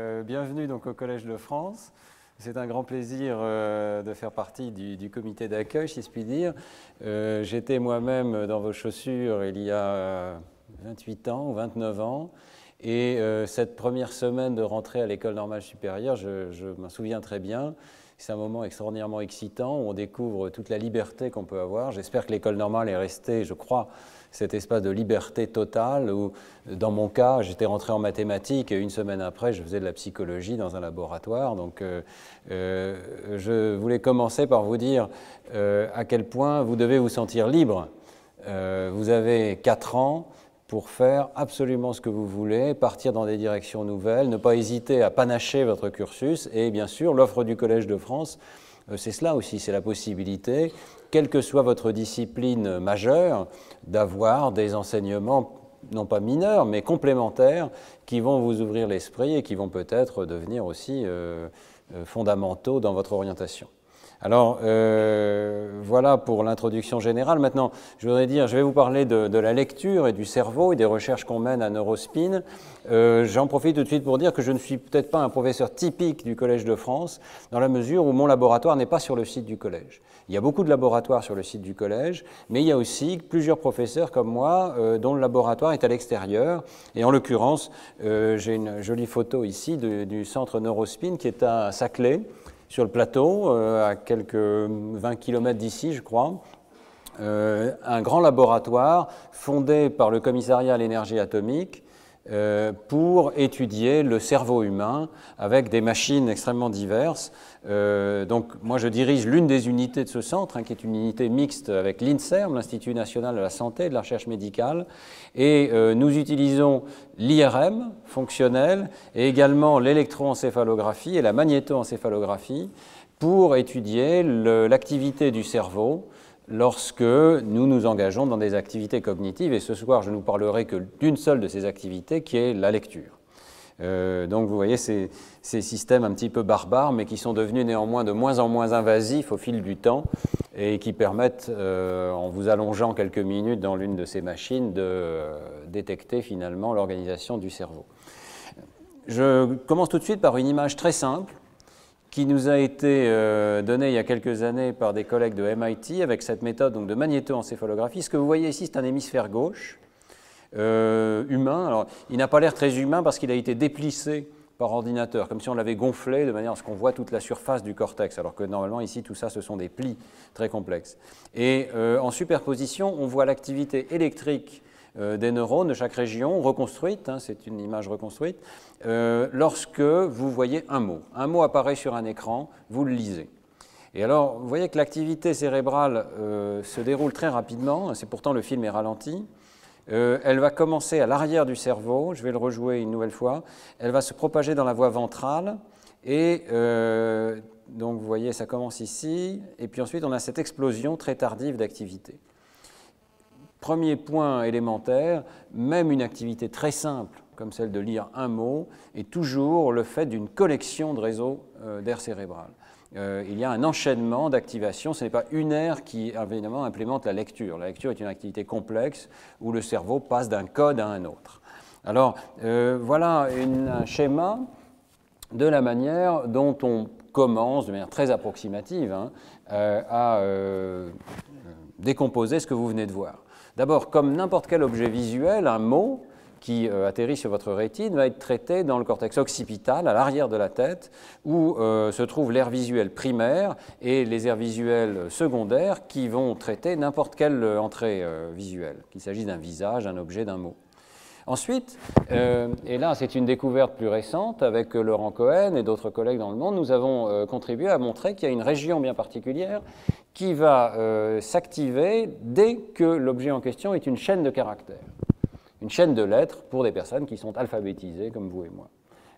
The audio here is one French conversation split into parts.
Euh, bienvenue donc au Collège de France. C'est un grand plaisir euh, de faire partie du, comité d'accueil, si je puis dire. Euh, j'étais moi-même dans vos chaussures il y a 28 ans ou 29 ans. Et cette première semaine de rentrée à l'école normale supérieure, je, je m'en souviens très bien. C'est un moment extraordinairement excitant où on découvre toute la liberté qu'on peut avoir. J'espère que l'école normale est restée, je crois, cet espace de liberté totale où, dans mon cas, j'étais rentré en mathématiques et une semaine après, je faisais de la psychologie dans un laboratoire. Donc, euh, euh, je voulais commencer par vous dire euh, à quel point vous devez vous sentir libre. vous avez 4 ans pour faire absolument ce que vous voulez, partir dans des directions nouvelles, ne pas hésiter à panacher votre cursus et bien sûr l'offre du Collège de France c'est cela aussi, c'est la possibilité, quelle que soit votre discipline majeure, d'avoir des enseignements non pas mineurs, mais complémentaires, qui vont vous ouvrir l'esprit et qui vont peut-être devenir aussi euh, euh, fondamentaux dans votre orientation. Alors euh, voilà pour l'introduction générale. Maintenant, je voudrais dire, je vais vous parler de, la lecture et du cerveau et des recherches qu'on mène à Neurospin. Euh, j'en profite tout de suite pour dire que je ne suis peut-être pas un professeur typique du Collège de France, dans la mesure où mon laboratoire n'est pas sur le site du collège. Il y a beaucoup de laboratoires sur le site du collège, mais il y a aussi plusieurs professeurs comme moi euh, dont le laboratoire est à l'extérieur. Et en l'occurrence, j'ai une jolie photo ici du centre Neurospin qui est à Saclay sur le plateau, euh, à quelques 20 km d'ici, je crois, euh, un grand laboratoire fondé par le commissariat à l'énergie atomique euh, pour étudier le cerveau humain avec des machines extrêmement diverses. Euh, donc moi je dirige l'une des unités de ce centre, hein, qui est une unité mixte avec l'INSERM, l'Institut national de la santé et de la recherche médicale, et euh, nous utilisons l'IRM fonctionnel et également l'électroencéphalographie et la magnétoencéphalographie pour étudier l'activité du cerveau lorsque nous nous engageons dans des activités cognitives. Et ce soir, je ne vous parlerai que d'une seule de ces activités, qui est la lecture. Euh, donc vous voyez ces, systèmes un petit peu barbares, mais qui sont devenus néanmoins de moins en moins invasifs au fil du temps et qui permettent, euh, en vous allongeant quelques minutes dans l'une de ces machines, de euh, détecter finalement l'organisation du cerveau. Je commence tout de suite par une image très simple qui nous a été euh, donné il y a quelques années par des collègues de MIT avec cette méthode donc, de magnétoencéphalographie. Ce que vous voyez ici, c'est un hémisphère gauche euh, humain. Il n'a pas l'air très humain parce qu'il a été déplissé par ordinateur, comme si on l'avait gonflé de manière à ce qu'on voit toute la surface du cortex, alors que normalement ici tout ça ce sont des plis très complexes. Et euh, en superposition, on voit l'activité électrique euh, des neurones de chaque région reconstruite, hein, c'est une image reconstruite, lorsque vous voyez un mot. Un mot apparaît sur un écran, vous le lisez. Et alors, vous voyez que l'activité cérébrale se déroule très rapidement, c'est pourtant le film est ralenti. Elle va commencer à l'arrière du cerveau, je vais le rejouer une nouvelle fois. Elle va se propager dans la voie ventrale et donc vous voyez, ça commence ici, et puis ensuite on a cette explosion très tardive d'activité. Premier point élémentaire, même une activité très simple comme celle de lire un mot est toujours le fait d'une collection de réseaux euh, d'air cérébral. Euh, il y a un enchaînement d'activation, ce n'est pas une aire qui évidemment implémente la lecture. La lecture est une activité complexe où le cerveau passe d'un code à un autre. Alors euh, voilà un schéma de la manière dont on commence de manière très approximative hein, à décomposer ce que vous venez de voir. D'abord, comme n'importe quel objet visuel, un mot qui euh, atterrit sur votre rétine va être traité dans le cortex occipital, à l'arrière de la tête, où euh, se trouve l'air visuel primaire et les aires visuelles secondaires qui vont traiter n'importe quelle euh, entrée visuelle, qu'il s'agisse d'un visage, d'un objet, d'un mot. Ensuite, et là c'est une découverte plus récente avec Laurent Cohen et d'autres collègues dans le monde, nous avons contribué à montrer qu'il y a une région bien particulière qui va s'activer dès que l'objet en question est une chaîne de caractères, une chaîne de lettres pour des personnes qui sont alphabétisées comme vous et moi.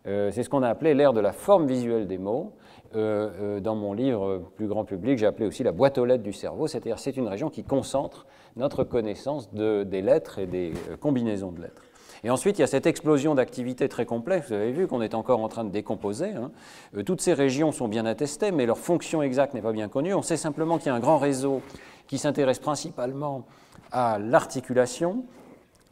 Euh, c'est ce qu'on a appelé l'ère de la forme visuelle des mots. Euh, dans mon livre plus grand public, j'ai appelé aussi la boîte aux lettres du cerveau, c'est-à-dire c'est une région qui concentre notre connaissance des lettres et des combinaisons de lettres. Et ensuite, il y a cette explosion d'activités très complexe. Vous avez vu qu'on est encore en train de décomposer. Hein. Euh, toutes ces régions sont bien attestées, mais leur fonction exacte n'est pas bien connue. On sait simplement qu'il y a un grand réseau qui s'intéresse principalement à l'articulation,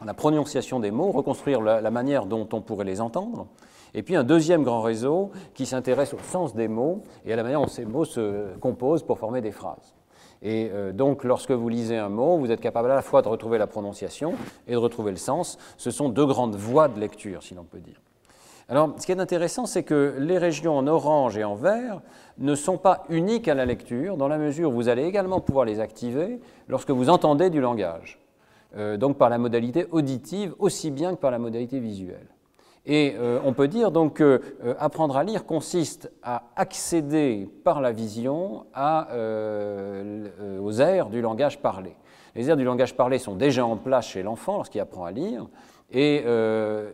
la prononciation des mots, reconstruire la, manière dont on pourrait les entendre. Et puis un deuxième grand réseau qui s'intéresse au sens des mots et à la manière dont ces mots se composent pour former des phrases. Et euh, donc, lorsque vous lisez un mot, vous êtes capable à la fois de retrouver la prononciation et de retrouver le sens. Ce sont deux grandes voies de lecture, si l'on peut dire. Alors, ce qui est intéressant, c'est que les régions en orange et en vert ne sont pas uniques à la lecture, dans la mesure où vous allez également pouvoir les activer lorsque vous entendez du langage, euh, donc par la modalité auditive aussi bien que par la modalité visuelle. Et euh, on peut dire donc que euh, apprendre à lire consiste à accéder par la vision aux aires du langage parlé. Les aires du langage parlé sont déjà en place chez l'enfant lorsqu'il apprend à lire, et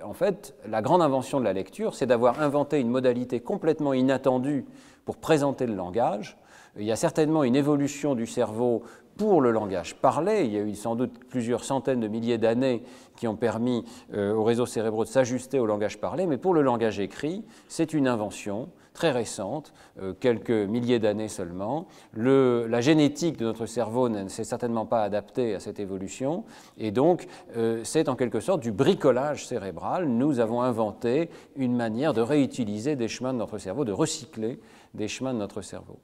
en fait, la grande invention de la lecture, c'est d'avoir inventé une modalité complètement inattendue pour présenter le langage. Il y a certainement une évolution du cerveau pour le langage parlé. Il y a eu sans doute plusieurs centaines de milliers d'années qui ont permis euh, aux réseaux cérébraux de s'ajuster au langage parlé, mais pour le langage écrit, c'est une invention très récente, euh, quelques milliers d'années seulement. la génétique de notre cerveau ne s'est certainement pas adaptée à cette évolution, et donc euh, c'est en quelque sorte du bricolage cérébral. Nous avons inventé une manière de réutiliser des chemins de notre cerveau, de recycler des chemins de notre cerveau.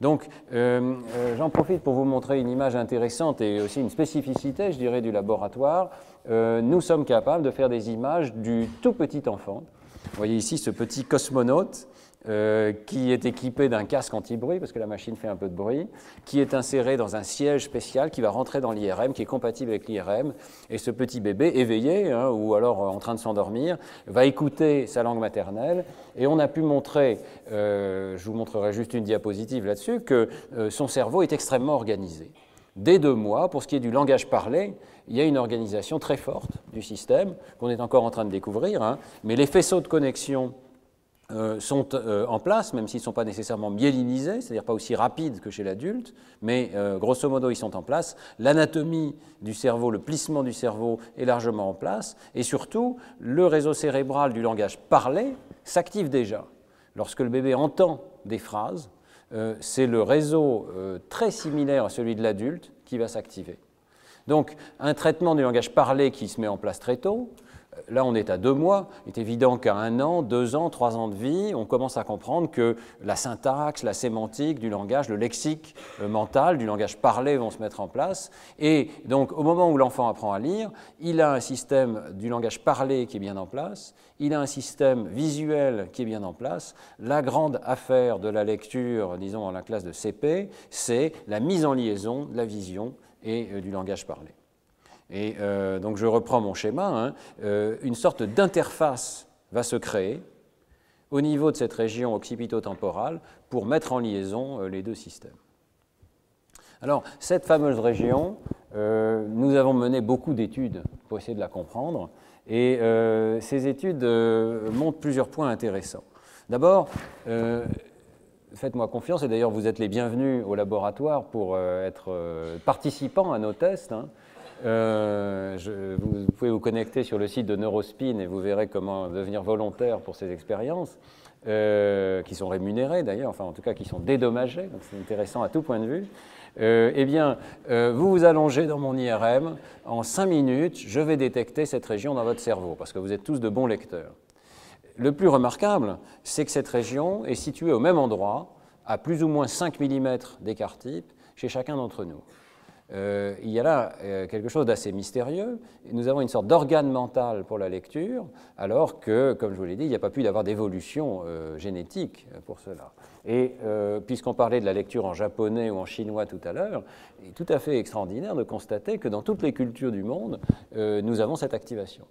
Donc, euh, j'en profite pour vous montrer une image intéressante et aussi une spécificité, je dirais, du laboratoire. nous sommes capables de faire des images du tout petit enfant. Vous voyez ici ce petit cosmonaute euh, qui est équipé d'un casque anti-bruit, parce que la machine fait un peu de bruit, qui est inséré dans un siège spécial qui va rentrer dans l'IRM, qui est compatible avec l'IRM. Et ce petit bébé, éveillé, hein, ou alors euh, en train de s'endormir, va écouter sa langue maternelle. Et on a pu montrer, euh, je vous montrerai juste une diapositive là-dessus, que son cerveau est extrêmement organisé. Dès deux mois, pour ce qui est du langage parlé, il y a une organisation très forte du système qu'on est encore en train de découvrir, hein. mais les faisceaux de connexion euh, sont euh, en place, même s'ils ne sont pas nécessairement myélinisés, c'est-à-dire pas aussi rapides que chez l'adulte, mais euh, grosso modo ils sont en place. L'anatomie du cerveau, le plissement du cerveau est largement en place, et surtout le réseau cérébral du langage parlé s'active déjà. Lorsque le bébé entend des phrases, c'est le réseau très similaire à celui de l'adulte qui va s'activer. Donc un traitement du langage parlé qui se met en place très tôt, Là, on est à deux mois. Il est évident qu'à un an, deux ans, trois ans de vie, on commence à comprendre que la syntaxe, la sémantique du langage, le lexique mental du langage parlé vont se mettre en place. Et donc, au moment où l'enfant apprend à lire, il a un système du langage parlé qui est bien en place, il a un système visuel qui est bien en place. La grande affaire de la lecture, disons dans la classe de CP, c'est la mise en liaison de la vision et euh, du langage parlé. Et euh, donc je reprends mon schéma, hein. euh, une sorte d'interface va se créer au niveau de cette région occipito-temporale pour mettre en liaison euh, les deux systèmes. Alors, cette fameuse région, nous avons mené beaucoup d'études pour essayer de la comprendre, et ces études montrent plusieurs points intéressants. D'abord, faites-moi confiance, et d'ailleurs vous êtes les bienvenus au laboratoire pour être participants à nos tests. Hein. Euh, vous, pouvez vous connecter sur le site de Neurospin et vous verrez comment devenir volontaire pour ces expériences, euh, qui sont rémunérées d'ailleurs, enfin en tout cas qui sont dédommagées, donc c'est intéressant à tout point de vue. Euh, eh bien, vous vous allongez dans mon IRM, en 5 minutes, je vais détecter cette région dans votre cerveau, parce que vous êtes tous de bons lecteurs. Le plus remarquable, c'est que cette région est située au même endroit, à plus ou moins 5 mm d'écart type, chez chacun d'entre nous. Euh, il y a là euh, quelque chose d'assez mystérieux. Nous avons une sorte d'organe mental pour la lecture, alors que, comme je vous l'ai dit, il n'y a pas pu y avoir d'évolution euh, génétique pour cela. Et puisqu'on parlait de la lecture en japonais ou en chinois tout à l'heure, il est tout à fait extraordinaire de constater que dans toutes les cultures du monde, nous avons cette activation.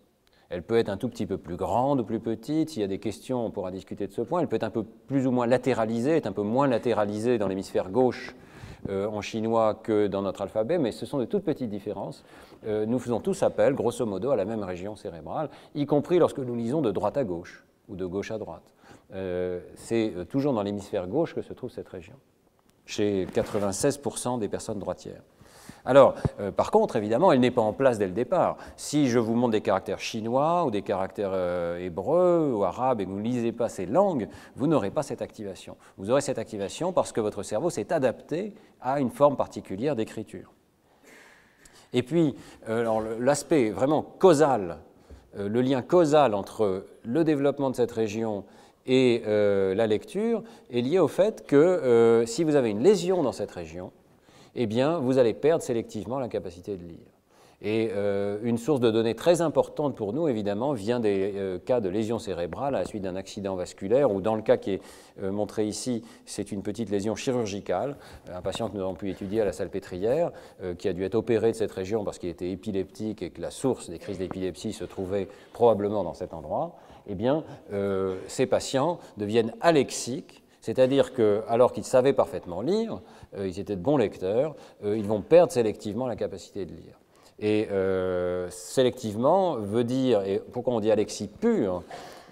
Elle peut être un tout petit peu plus grande ou plus petite. S'il y a des questions, on pourra discuter de ce point. Elle peut être un peu plus ou moins latéralisée, est un peu moins latéralisée dans l'hémisphère gauche en chinois que dans notre alphabet, mais ce sont de toutes petites différences. Euh, nous faisons tous appel, grosso modo, à la même région cérébrale, y compris lorsque nous lisons de droite à gauche ou de gauche à droite. Euh, c'est toujours dans l'hémisphère gauche que se trouve cette région, chez 96% des personnes droitières. Alors, euh, par contre, évidemment, elle n'est pas en place dès le départ. Si je vous montre des caractères chinois ou des caractères euh, hébreux ou arabes et que vous ne lisez pas ces langues, vous n'aurez pas cette activation. Vous aurez cette activation parce que votre cerveau s'est adapté à une forme particulière d'écriture. Et puis, l'aspect vraiment causal, le lien causal entre le développement de cette région et la lecture est lié au fait que si vous avez une lésion dans cette région, eh bien, vous allez perdre sélectivement la capacité de lire. Et euh, une source de données très importante pour nous, évidemment, vient des euh, cas de lésions cérébrales à la suite d'un accident vasculaire, ou dans le cas qui est euh, montré ici, c'est une petite lésion chirurgicale. Un patient que nous avons pu étudier à la salpêtrière, qui a dû être opéré de cette région parce qu'il était épileptique et que la source des crises d'épilepsie se trouvait probablement dans cet endroit. Eh bien, ces patients deviennent alexiques, c'est-à-dire que, alors qu'ils savaient parfaitement lire, ils étaient de bons lecteurs, ils vont perdre sélectivement la capacité de lire. Et euh, sélectivement veut dire, et pourquoi on dit alexie pure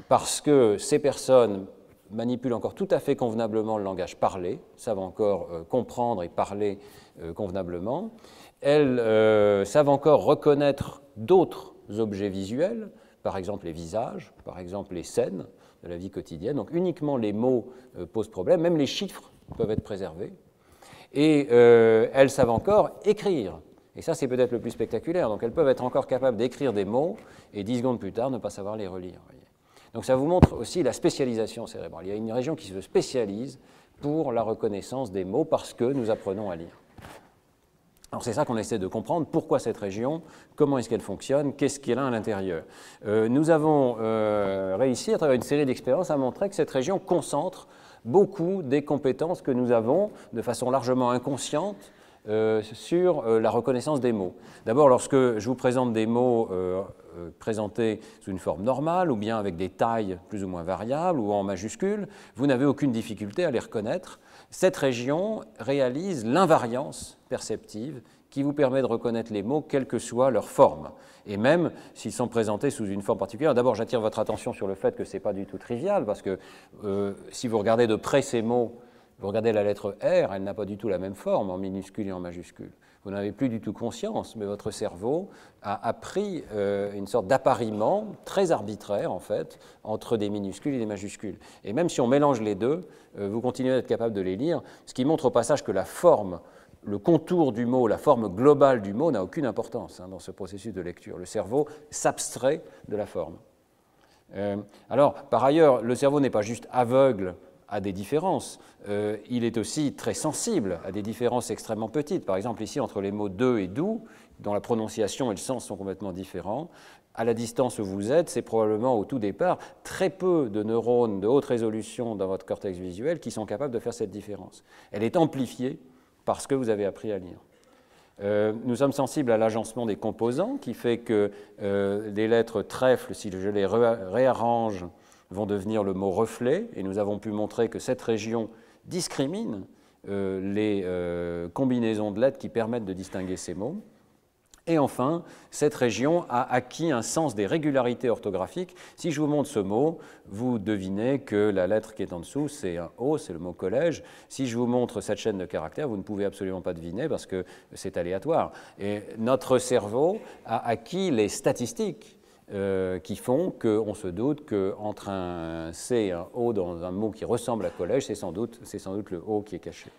Parce que ces personnes manipulent encore tout à fait convenablement le langage parlé, savent encore euh, comprendre et parler euh, convenablement. Elles savent encore reconnaître d'autres objets visuels, par exemple les visages, par exemple les scènes de la vie quotidienne. Donc uniquement les mots posent problème, même les chiffres peuvent être préservés. Et elles savent encore écrire et ça, c'est peut-être le plus spectaculaire. Donc elles peuvent être encore capables d'écrire des mots et dix secondes plus tard ne pas savoir les relire. Donc ça vous montre aussi la spécialisation cérébrale. Il y a une région qui se spécialise pour la reconnaissance des mots parce que nous apprenons à lire. Alors c'est ça qu'on essaie de comprendre, pourquoi cette région, comment est-ce qu'elle fonctionne, qu'est-ce qu'il y a à l'intérieur? Euh, nous avons euh, réussi à travers une série d'expériences à montrer que cette région concentre beaucoup des compétences que nous avons de façon largement inconsciente euh, sur euh, la reconnaissance des mots. D'abord, lorsque je vous présente des mots euh, présentés sous une forme normale ou bien avec des tailles plus ou moins variables ou en majuscules, vous n'avez aucune difficulté à les reconnaître. Cette région réalise l'invariance perceptive qui vous permet de reconnaître les mots quelle que soit leur forme. Et même s'ils sont présentés sous une forme particulière. D'abord, j'attire votre attention sur le fait que ce n'est pas du tout trivial, parce que si vous regardez de près ces mots, vous regardez la lettre R, elle n'a pas du tout la même forme en minuscule et en majuscule. Vous n'avez plus du tout conscience, mais votre cerveau a appris euh, une sorte d'appariement très arbitraire, en fait, entre des minuscules et des majuscules. Et même si on mélange les deux, euh, vous continuez à être capable de les lire, ce qui montre au passage que la forme, le contour du mot, la forme globale du mot n'a aucune importance hein, dans ce processus de lecture. Le cerveau s'abstrait de la forme. Euh, alors, par ailleurs, le cerveau n'est pas juste aveugle à des différences. Euh, il est aussi très sensible à des différences extrêmement petites. Par exemple, ici, entre les mots de et doux, dont la prononciation et le sens sont complètement différents, à la distance où vous êtes, c'est probablement au tout départ très peu de neurones de haute résolution dans votre cortex visuel qui sont capables de faire cette différence. Elle est amplifiée parce que vous avez appris à lire. Euh, nous sommes sensibles à l'agencement des composants qui fait que euh, les lettres trèfles, si je les réarrange vont devenir le mot reflet, et nous avons pu montrer que cette région discrimine euh, les euh, combinaisons de lettres qui permettent de distinguer ces mots. Et enfin, cette région a acquis un sens des régularités orthographiques. Si je vous montre ce mot, vous devinez que la lettre qui est en dessous, c'est un O, c'est le mot collège. Si je vous montre cette chaîne de caractères, vous ne pouvez absolument pas deviner parce que c'est aléatoire. Et notre cerveau a acquis les statistiques euh, qui font qu'on se doute qu'entre un C et un O dans un mot qui ressemble à collège, c'est sans sans doute le O qui est caché.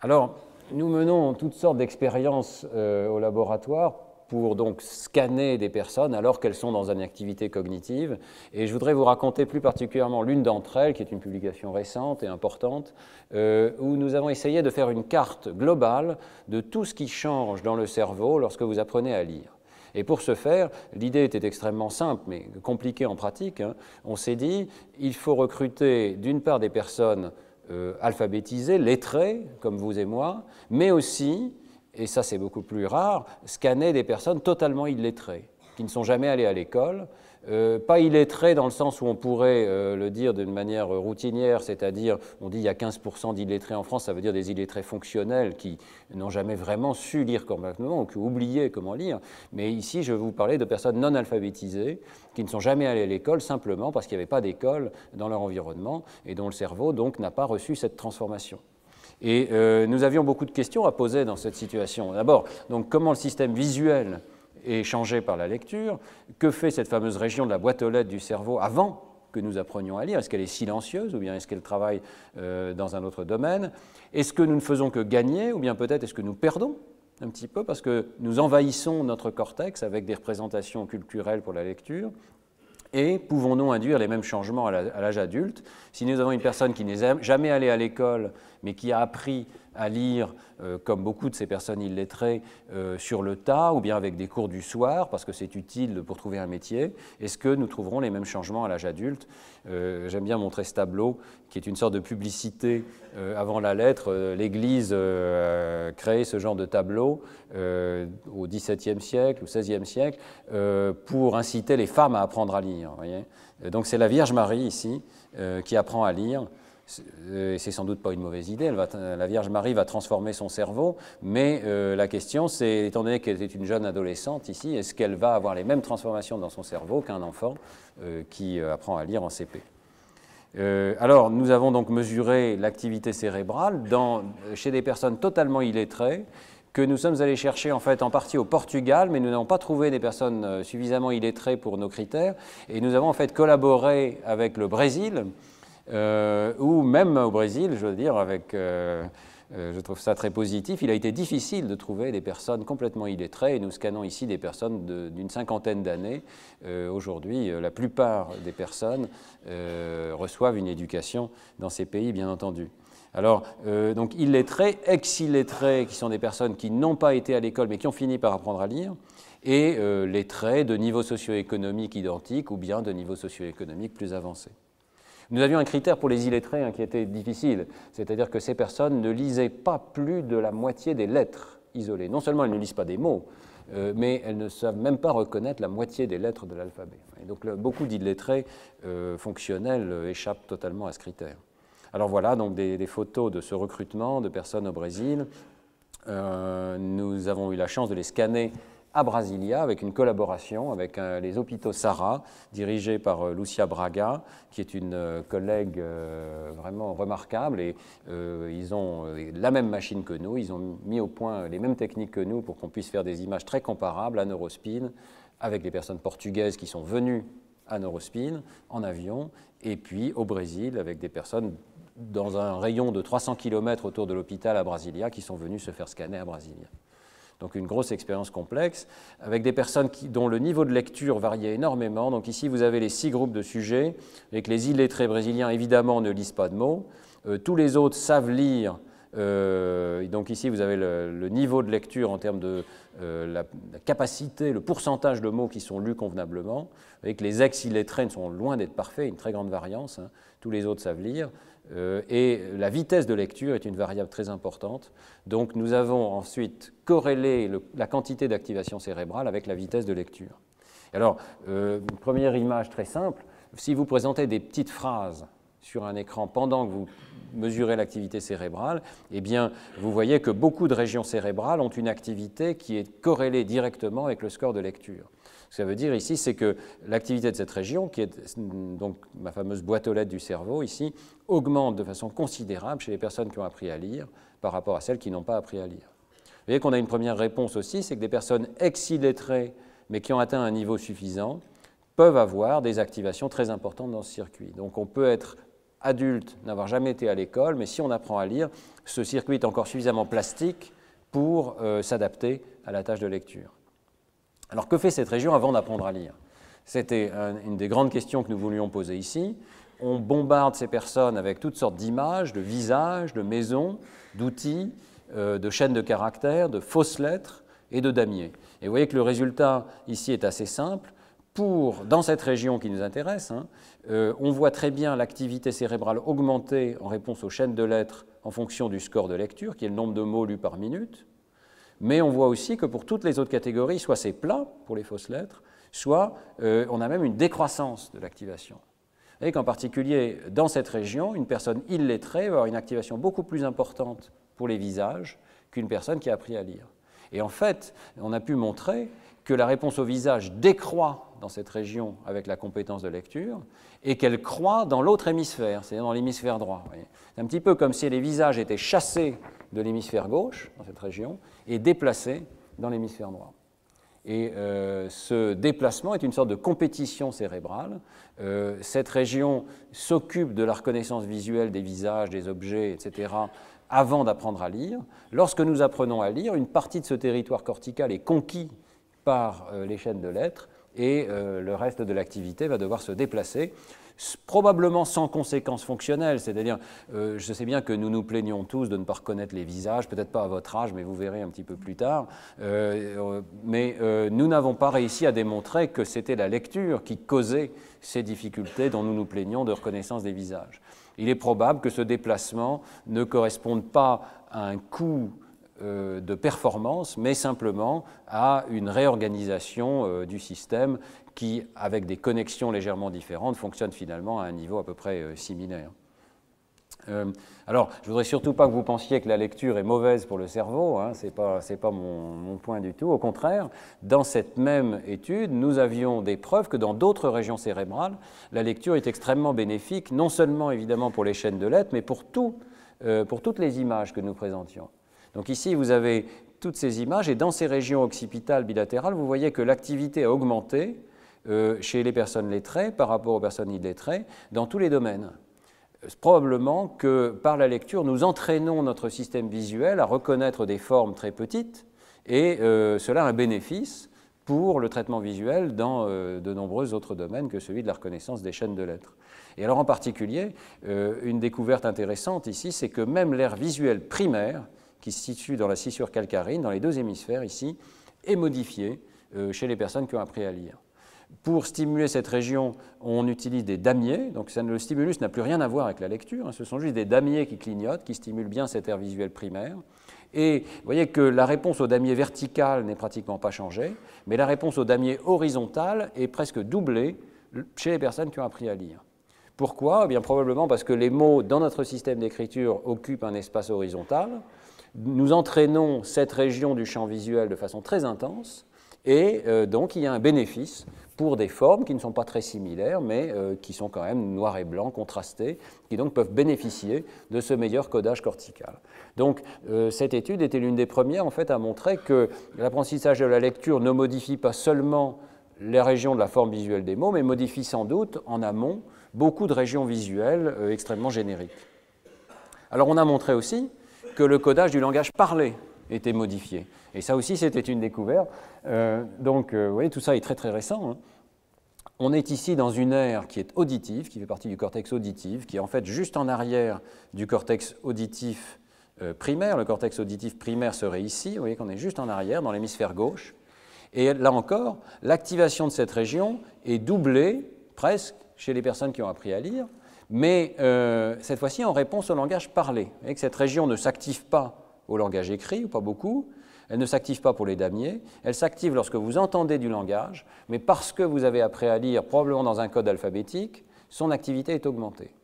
Alors, nous menons toutes sortes d'expériences euh, au laboratoire pour donc scanner des personnes alors qu'elles sont dans une activité cognitive. Et je voudrais vous raconter plus particulièrement l'une d'entre elles, qui est une publication récente et importante, euh, où nous avons essayé de faire une carte globale de tout ce qui change dans le cerveau lorsque vous apprenez à lire. Et pour ce faire, l'idée était extrêmement simple, mais compliquée en pratique. Hein. On s'est dit, il faut recruter d'une part des personnes euh, alphabétisées, lettrées, comme vous et moi, mais aussi, et ça c'est beaucoup plus rare, scanner des personnes totalement illettrées, qui ne sont jamais allées à l'école, euh, pas illettré dans le sens où on pourrait euh, le dire d'une manière routinière, c'est-à-dire on dit il y a 15% d'illettrés en France, ça veut dire des illettrés fonctionnels qui n'ont jamais vraiment su lire correctement ou qui ont oublié comment lire. Mais ici, je vais vous parler de personnes non alphabétisées qui ne sont jamais allées à l'école simplement parce qu'il n'y avait pas d'école dans leur environnement et dont le cerveau donc n'a pas reçu cette transformation. Et euh, nous avions beaucoup de questions à poser dans cette situation. D'abord, donc comment le système visuel est changé par la lecture. Que fait cette fameuse région de la boîte aux lettres du cerveau avant que nous apprenions à lire? Est-ce qu'elle est silencieuse ou bien est-ce qu'elle travaille euh, dans un autre domaine? Est-ce que nous ne faisons que gagner ou bien peut-être est-ce que nous perdons un petit peu parce que nous envahissons notre cortex avec des représentations culturelles pour la lecture? Et pouvons-nous induire les mêmes changements à l'âge adulte? Si nous avons une personne qui n'est jamais allée à l'école, mais qui a appris à lire, euh, comme beaucoup de ces personnes illettrées, euh, sur le tas ou bien avec des cours du soir, parce que c'est utile pour trouver un métier, est-ce que nous trouverons les mêmes changements à l'âge adulte? Euh, J'aime bien montrer ce tableau, qui est une sorte de publicité avant la lettre. L'Église a créé ce genre de tableau au XVIIe siècle ou XVIe siècle pour inciter les femmes à apprendre à lire. Donc c'est la Vierge Marie ici qui apprend à lire. Euh, c'est sans doute pas une mauvaise idée, la Vierge Marie va transformer son cerveau, mais euh, la question c'est, étant donné qu'elle est une jeune adolescente ici, est-ce qu'elle va avoir les mêmes transformations dans son cerveau qu'un enfant euh, qui apprend à lire en CP alors, nous avons donc mesuré l'activité cérébrale chez des personnes totalement illettrées, que nous sommes allés chercher en fait en partie au Portugal, mais nous n'avons pas trouvé des personnes suffisamment illettrées pour nos critères, et nous avons en fait collaboré avec le Brésil, euh, ou même au Brésil, je veux dire, avec, euh, euh, je trouve ça très positif, il a été difficile de trouver des personnes complètement illettrées, et nous scannons ici des personnes d'une cinquantaine d'années. Aujourd'hui, la plupart des personnes reçoivent une éducation dans ces pays, bien entendu. Alors, donc illettrés, ex-illettrés, qui sont des personnes qui n'ont pas été à l'école mais qui ont fini par apprendre à lire, et lettrés de niveau socio-économique identique ou bien de niveau socio-économique plus avancé. Nous avions un critère pour les illettrés hein, qui était difficile, c'est-à-dire que ces personnes ne lisaient pas plus de la moitié des lettres isolées. Non seulement elles ne lisent pas des mots, euh, mais elles ne savent même pas reconnaître la moitié des lettres de l'alphabet. Et donc beaucoup d'illettrés euh, fonctionnels euh, échappent totalement à ce critère. Alors voilà donc des, photos de ce recrutement de personnes au Brésil. nous avons eu la chance de les scanner à Brasilia avec une collaboration avec euh, les hôpitaux Sarah, dirigés par euh, Lucia Braga, qui est une euh, collègue vraiment remarquable. Et ils ont la même machine que nous, ils ont mis au point les mêmes techniques que nous pour qu'on puisse faire des images très comparables à Neurospin, avec des personnes portugaises qui sont venues à Neurospin en avion, et puis au Brésil avec des personnes dans un rayon de 300 km autour de l'hôpital à Brasilia qui sont venues se faire scanner à Brasilia donc une grosse expérience complexe, avec des personnes dont le niveau de lecture variait énormément. Donc ici, vous avez les six groupes de sujets, avec les illettrés brésiliens, évidemment, ne lisent pas de mots. Euh, tous les autres savent lire. Euh, donc ici, vous avez le, niveau de lecture en termes de euh, la, capacité, le pourcentage de mots qui sont lus convenablement. Avec les ex-illettrés sont loin d'être parfaits, une très grande variance. Hein. Tous les autres savent lire. Euh, et la vitesse de lecture est une variable très importante. Donc nous avons ensuite corrélé la quantité d'activation cérébrale avec la vitesse de lecture. Alors, euh, première image très simple, si vous présentez des petites phrases sur un écran pendant que vous mesurez l'activité cérébrale, eh bien, vous voyez que beaucoup de régions cérébrales ont une activité qui est corrélée directement avec le score de lecture. Ce que ça veut dire ici, c'est que l'activité de cette région, qui est donc ma fameuse boîte aux lettres du cerveau ici, augmente de façon considérable chez les personnes qui ont appris à lire par rapport à celles qui n'ont pas appris à lire. Vous voyez qu'on a une première réponse aussi, c'est que des personnes ex-illettrées, mais qui ont atteint un niveau suffisant, peuvent avoir des activations très importantes dans ce circuit. Donc on peut être adulte, n'avoir jamais été à l'école, mais si on apprend à lire, ce circuit est encore suffisamment plastique pour euh, s'adapter à la tâche de lecture. Alors que fait cette région avant d'apprendre à lire? C'était une des grandes questions que nous voulions poser ici. On bombarde ces personnes avec toutes sortes d'images, de visages, de maisons, d'outils, euh, de chaînes de caractères, de fausses lettres et de damiers. Et vous voyez que le résultat ici est assez simple. Dans cette région qui nous intéresse, hein, euh, on voit très bien l'activité cérébrale augmenter en réponse aux chaînes de lettres en fonction du score de lecture, qui est le nombre de mots lus par minute. Mais on voit aussi que pour toutes les autres catégories, soit c'est plat pour les fausses lettres, soit euh, on a même une décroissance de l'activation. Voyez qu'en particulier, dans cette région, une personne illettrée va avoir une activation beaucoup plus importante pour les visages qu'une personne qui a appris à lire. Et en fait, on a pu montrer que la réponse au visage décroît dans cette région avec la compétence de lecture et qu'elle croît dans l'autre hémisphère, c'est-à-dire dans l'hémisphère droit. C'est un petit peu comme si les visages étaient chassés de l'hémisphère gauche, dans cette région, et déplacés dans l'hémisphère droit. Et euh, ce déplacement est une sorte de compétition cérébrale. Euh, cette région s'occupe de la reconnaissance visuelle des visages, des objets, etc., avant d'apprendre à lire. Lorsque nous apprenons à lire, une partie de ce territoire cortical est conquis par euh, les chaînes de lettres et le reste de l'activité va devoir se déplacer probablement sans conséquences fonctionnelles, c'est-à-dire, euh, je sais bien que nous nous plaignons tous de ne pas reconnaître les visages, peut-être pas à votre âge, mais vous verrez un petit peu plus tard, euh, euh, mais nous n'avons pas réussi à démontrer que c'était la lecture qui causait ces difficultés dont nous nous plaignons de reconnaissance des visages. Il est probable que ce déplacement ne corresponde pas à un coût de performance, mais simplement à une réorganisation du système qui, avec des connexions légèrement différentes, fonctionnent finalement à un niveau à peu près euh, similaire. Euh, alors, je voudrais surtout pas que vous pensiez que la lecture est mauvaise pour le cerveau, hein, ce n'est pas, mon, point du tout. Au contraire, dans cette même étude, nous avions des preuves que dans d'autres régions cérébrales, la lecture est extrêmement bénéfique, non seulement évidemment pour les chaînes de lettres, mais pour, tout, euh, pour toutes les images que nous présentions. Donc ici, vous avez toutes ces images, et dans ces régions occipitales bilatérales, vous voyez que l'activité a augmenté euh, chez les personnes lettrées par rapport aux personnes illettrées dans tous les domaines. Probablement que par la lecture, nous entraînons notre système visuel à reconnaître des formes très petites et euh, cela a un bénéfice pour le traitement visuel dans euh, de nombreux autres domaines que celui de la reconnaissance des chaînes de lettres. Et alors en particulier, une découverte intéressante ici, c'est que même l'air visuel primaire, qui se situe dans la scissure calcarine, dans les deux hémisphères ici, est modifié chez les personnes qui ont appris à lire. Pour stimuler cette région, on utilise des damiers. Donc le stimulus n'a plus rien à voir avec la lecture. Hein. Ce sont juste des damiers qui clignotent, qui stimulent bien cet air visuel primaire. Et vous voyez que la réponse au damier vertical n'est pratiquement pas changée, mais la réponse au damier horizontal est presque doublée chez les personnes qui ont appris à lire. Pourquoi? Eh bien Probablement parce que les mots dans notre système d'écriture occupent un espace horizontal. Nous entraînons cette région du champ visuel de façon très intense, et euh, donc il y a un bénéfice pour des formes qui ne sont pas très similaires, mais euh, qui sont quand même noir et blanc, contrastées, qui donc peuvent bénéficier de ce meilleur codage cortical. Donc euh, cette étude était l'une des premières en fait à montrer que l'apprentissage de la lecture ne modifie pas seulement les régions de la forme visuelle des mots, mais modifie sans doute en amont beaucoup de régions visuelles extrêmement génériques. Alors on a montré aussi que le codage du langage parlé était modifié. Et ça aussi, c'était une découverte. Euh, donc, euh, vous voyez, tout ça est très très récent. Hein. On est ici dans une aire qui est auditive, qui fait partie du cortex auditif, qui est en fait juste en arrière du cortex auditif euh, primaire. Le cortex auditif primaire serait ici, vous voyez qu'on est juste en arrière, dans l'hémisphère gauche. Et là encore, l'activation de cette région est doublée, presque, chez les personnes qui ont appris à lire, mais cette fois-ci en réponse au langage parlé. Vous voyez que cette région ne s'active pas au langage écrit, ou pas beaucoup, elle ne s'active pas pour les damiers, elle s'active lorsque vous entendez du langage, mais parce que vous avez appris à lire, probablement dans un code alphabétique, son activité est augmentée.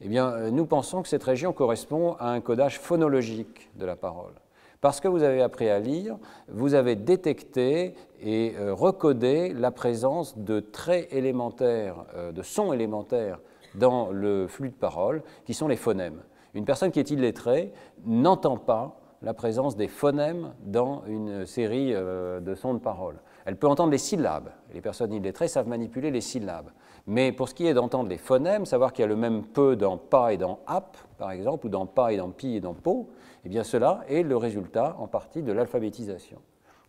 Eh bien, euh, nous pensons que cette région correspond à un codage phonologique de la parole. Parce que vous avez appris à lire, vous avez détecté et euh, recodé la présence de traits élémentaires, euh, de sons élémentaires dans le flux de parole, qui sont les phonèmes. Une personne qui est illettrée n'entend pas la présence des phonèmes dans une série euh, de sons de parole. Elle peut entendre les syllabes. Les personnes illettrées savent manipuler les syllabes. Mais pour ce qui est d'entendre les phonèmes, savoir qu'il y a le même peu dans pas et dans ap, par exemple, ou dans pas et dans pi et dans po, eh bien cela est le résultat en partie de l'alphabétisation.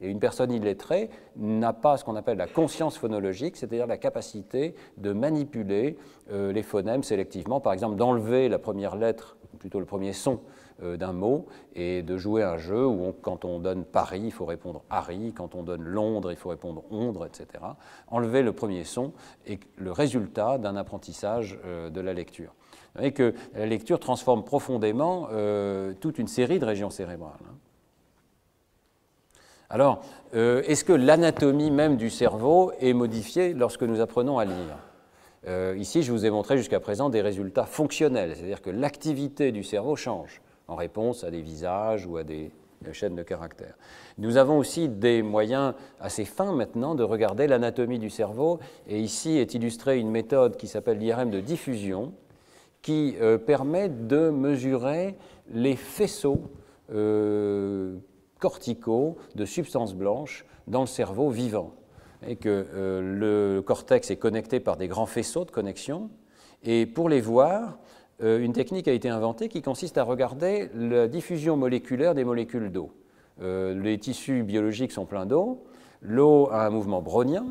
Et une personne illettrée n'a pas ce qu'on appelle la conscience phonologique, c'est-à-dire la capacité de manipuler euh, les phonèmes sélectivement, par exemple d'enlever la première lettre, ou plutôt le premier son euh, d'un mot et de jouer un jeu où quand on donne Paris, il faut répondre Harry, quand on donne Londres, il faut répondre Ondre, etc. Enlever le premier son est le résultat d'un apprentissage euh, de la lecture. Vous voyez que la lecture transforme profondément toute une série de régions cérébrales. Hein. Alors, est-ce que l'anatomie même du cerveau est modifiée lorsque nous apprenons à lire? Ici, je vous ai montré jusqu'à présent des résultats fonctionnels, c'est-à-dire que l'activité du cerveau change en réponse à des visages ou à des chaînes de caractères. Nous avons aussi des moyens assez fins maintenant de regarder l'anatomie du cerveau, et ici est illustrée une méthode qui s'appelle l'IRM de diffusion, qui euh, permet de mesurer les faisceaux euh, corticaux de substances blanches dans le cerveau vivant. Et que le cortex est connecté par des grands faisceaux de connexion. Et pour les voir, une technique a été inventée qui consiste à regarder la diffusion moléculaire des molécules d'eau. les tissus biologiques sont pleins d'eau, l'eau a un mouvement brownien,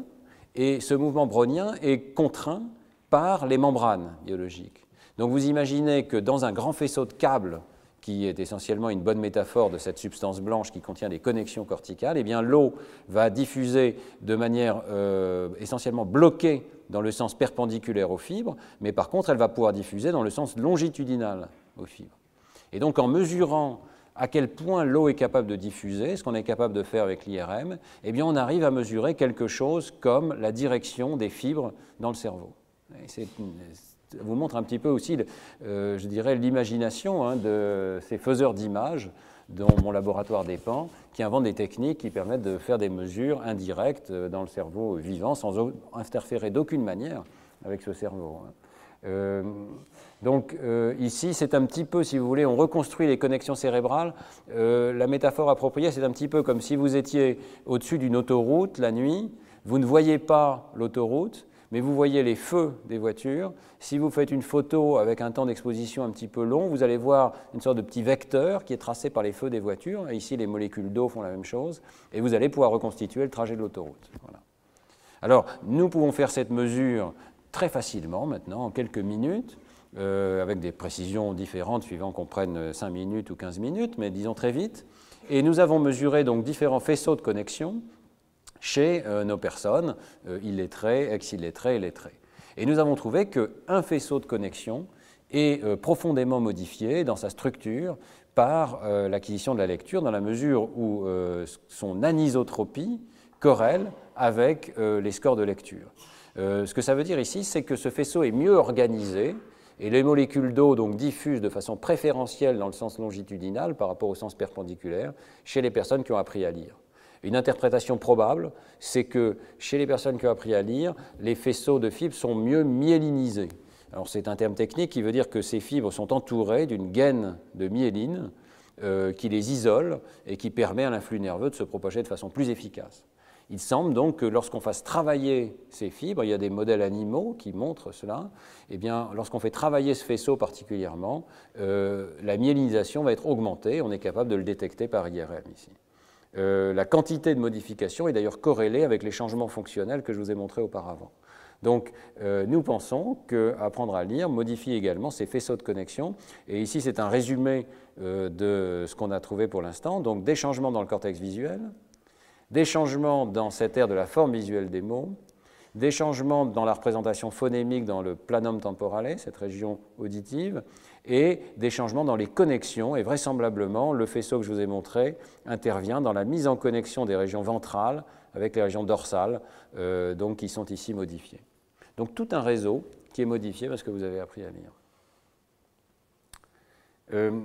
et ce mouvement brownien est contraint par les membranes biologiques. Donc vous imaginez que dans un grand faisceau de câbles, qui est essentiellement une bonne métaphore de cette substance blanche qui contient des connexions corticales, eh bien l'eau va diffuser de manière euh, essentiellement bloquée dans le sens perpendiculaire aux fibres, mais par contre elle va pouvoir diffuser dans le sens longitudinal aux fibres. Et donc en mesurant à quel point l'eau est capable de diffuser, ce qu'on est capable de faire avec l'IRM, eh bien on arrive à mesurer quelque chose comme la direction des fibres dans le cerveau. ça vous montre un petit peu aussi, euh, je dirais, l'imagination hein, de ces faiseurs d'images dont mon laboratoire dépend, qui inventent des techniques qui permettent de faire des mesures indirectes euh, dans le cerveau vivant sans interférer d'aucune manière avec ce cerveau. Hein. Euh, donc ici, c'est un petit peu, si vous voulez, on reconstruit les connexions cérébrales. La métaphore appropriée, c'est un petit peu comme si vous étiez au-dessus d'une autoroute la nuit, vous ne voyez pas l'autoroute, mais vous voyez les feux des voitures. Si vous faites une photo avec un temps d'exposition un petit peu long, vous allez voir une sorte de petit vecteur qui est tracé par les feux des voitures. ici, les molécules d'eau font la même chose, et vous allez pouvoir reconstituer le trajet de l'autoroute. Alors, nous pouvons faire cette mesure très facilement maintenant, en quelques minutes, euh, avec des précisions différentes suivant qu'on prenne 5 minutes ou 15 minutes, mais disons très vite. Et nous avons mesuré donc différents faisceaux de connexion chez euh, nos personnes, euh, illettrés, ex-illettrés et lettrés. Et nous avons trouvé qu'un faisceau de connexion est profondément modifié dans sa structure par l'acquisition de la lecture, dans la mesure où son anisotropie corrèle avec les scores de lecture. ce que ça veut dire ici, c'est que ce faisceau est mieux organisé et les molécules d'eau donc diffusent de façon préférentielle dans le sens longitudinal par rapport au sens perpendiculaire chez les personnes qui ont appris à lire. Une interprétation probable, c'est que chez les personnes qui ont appris à lire, les faisceaux de fibres sont mieux myélinisés. C'est un terme technique qui veut dire que ces fibres sont entourées d'une gaine de myéline euh, qui les isole et qui permet à l'influx nerveux de se propager de façon plus efficace. Il semble donc que lorsqu'on fasse travailler ces fibres, il y a des modèles animaux qui montrent cela, eh bien, lorsqu'on fait travailler ce faisceau particulièrement, euh, la myélinisation va être augmentée, on est capable de le détecter par IRM ici. Euh, la quantité de modification est d'ailleurs corrélée avec les changements fonctionnels que je vous ai montrés auparavant. Donc, euh, nous pensons qu'apprendre à lire modifie également ces faisceaux de connexion. Et ici, c'est un résumé de ce qu'on a trouvé pour l'instant. Donc, des changements dans le cortex visuel, des changements dans cette ère de la forme visuelle des mots, des changements dans la représentation phonémique dans le planum temporale, cette région auditive, et des changements dans les connexions. Et vraisemblablement, le faisceau que je vous ai montré intervient dans la mise en connexion des régions ventrales avec les régions dorsales, euh, qui sont ici modifiées. Donc tout un réseau qui est modifié parce que vous avez appris à lire. Euh,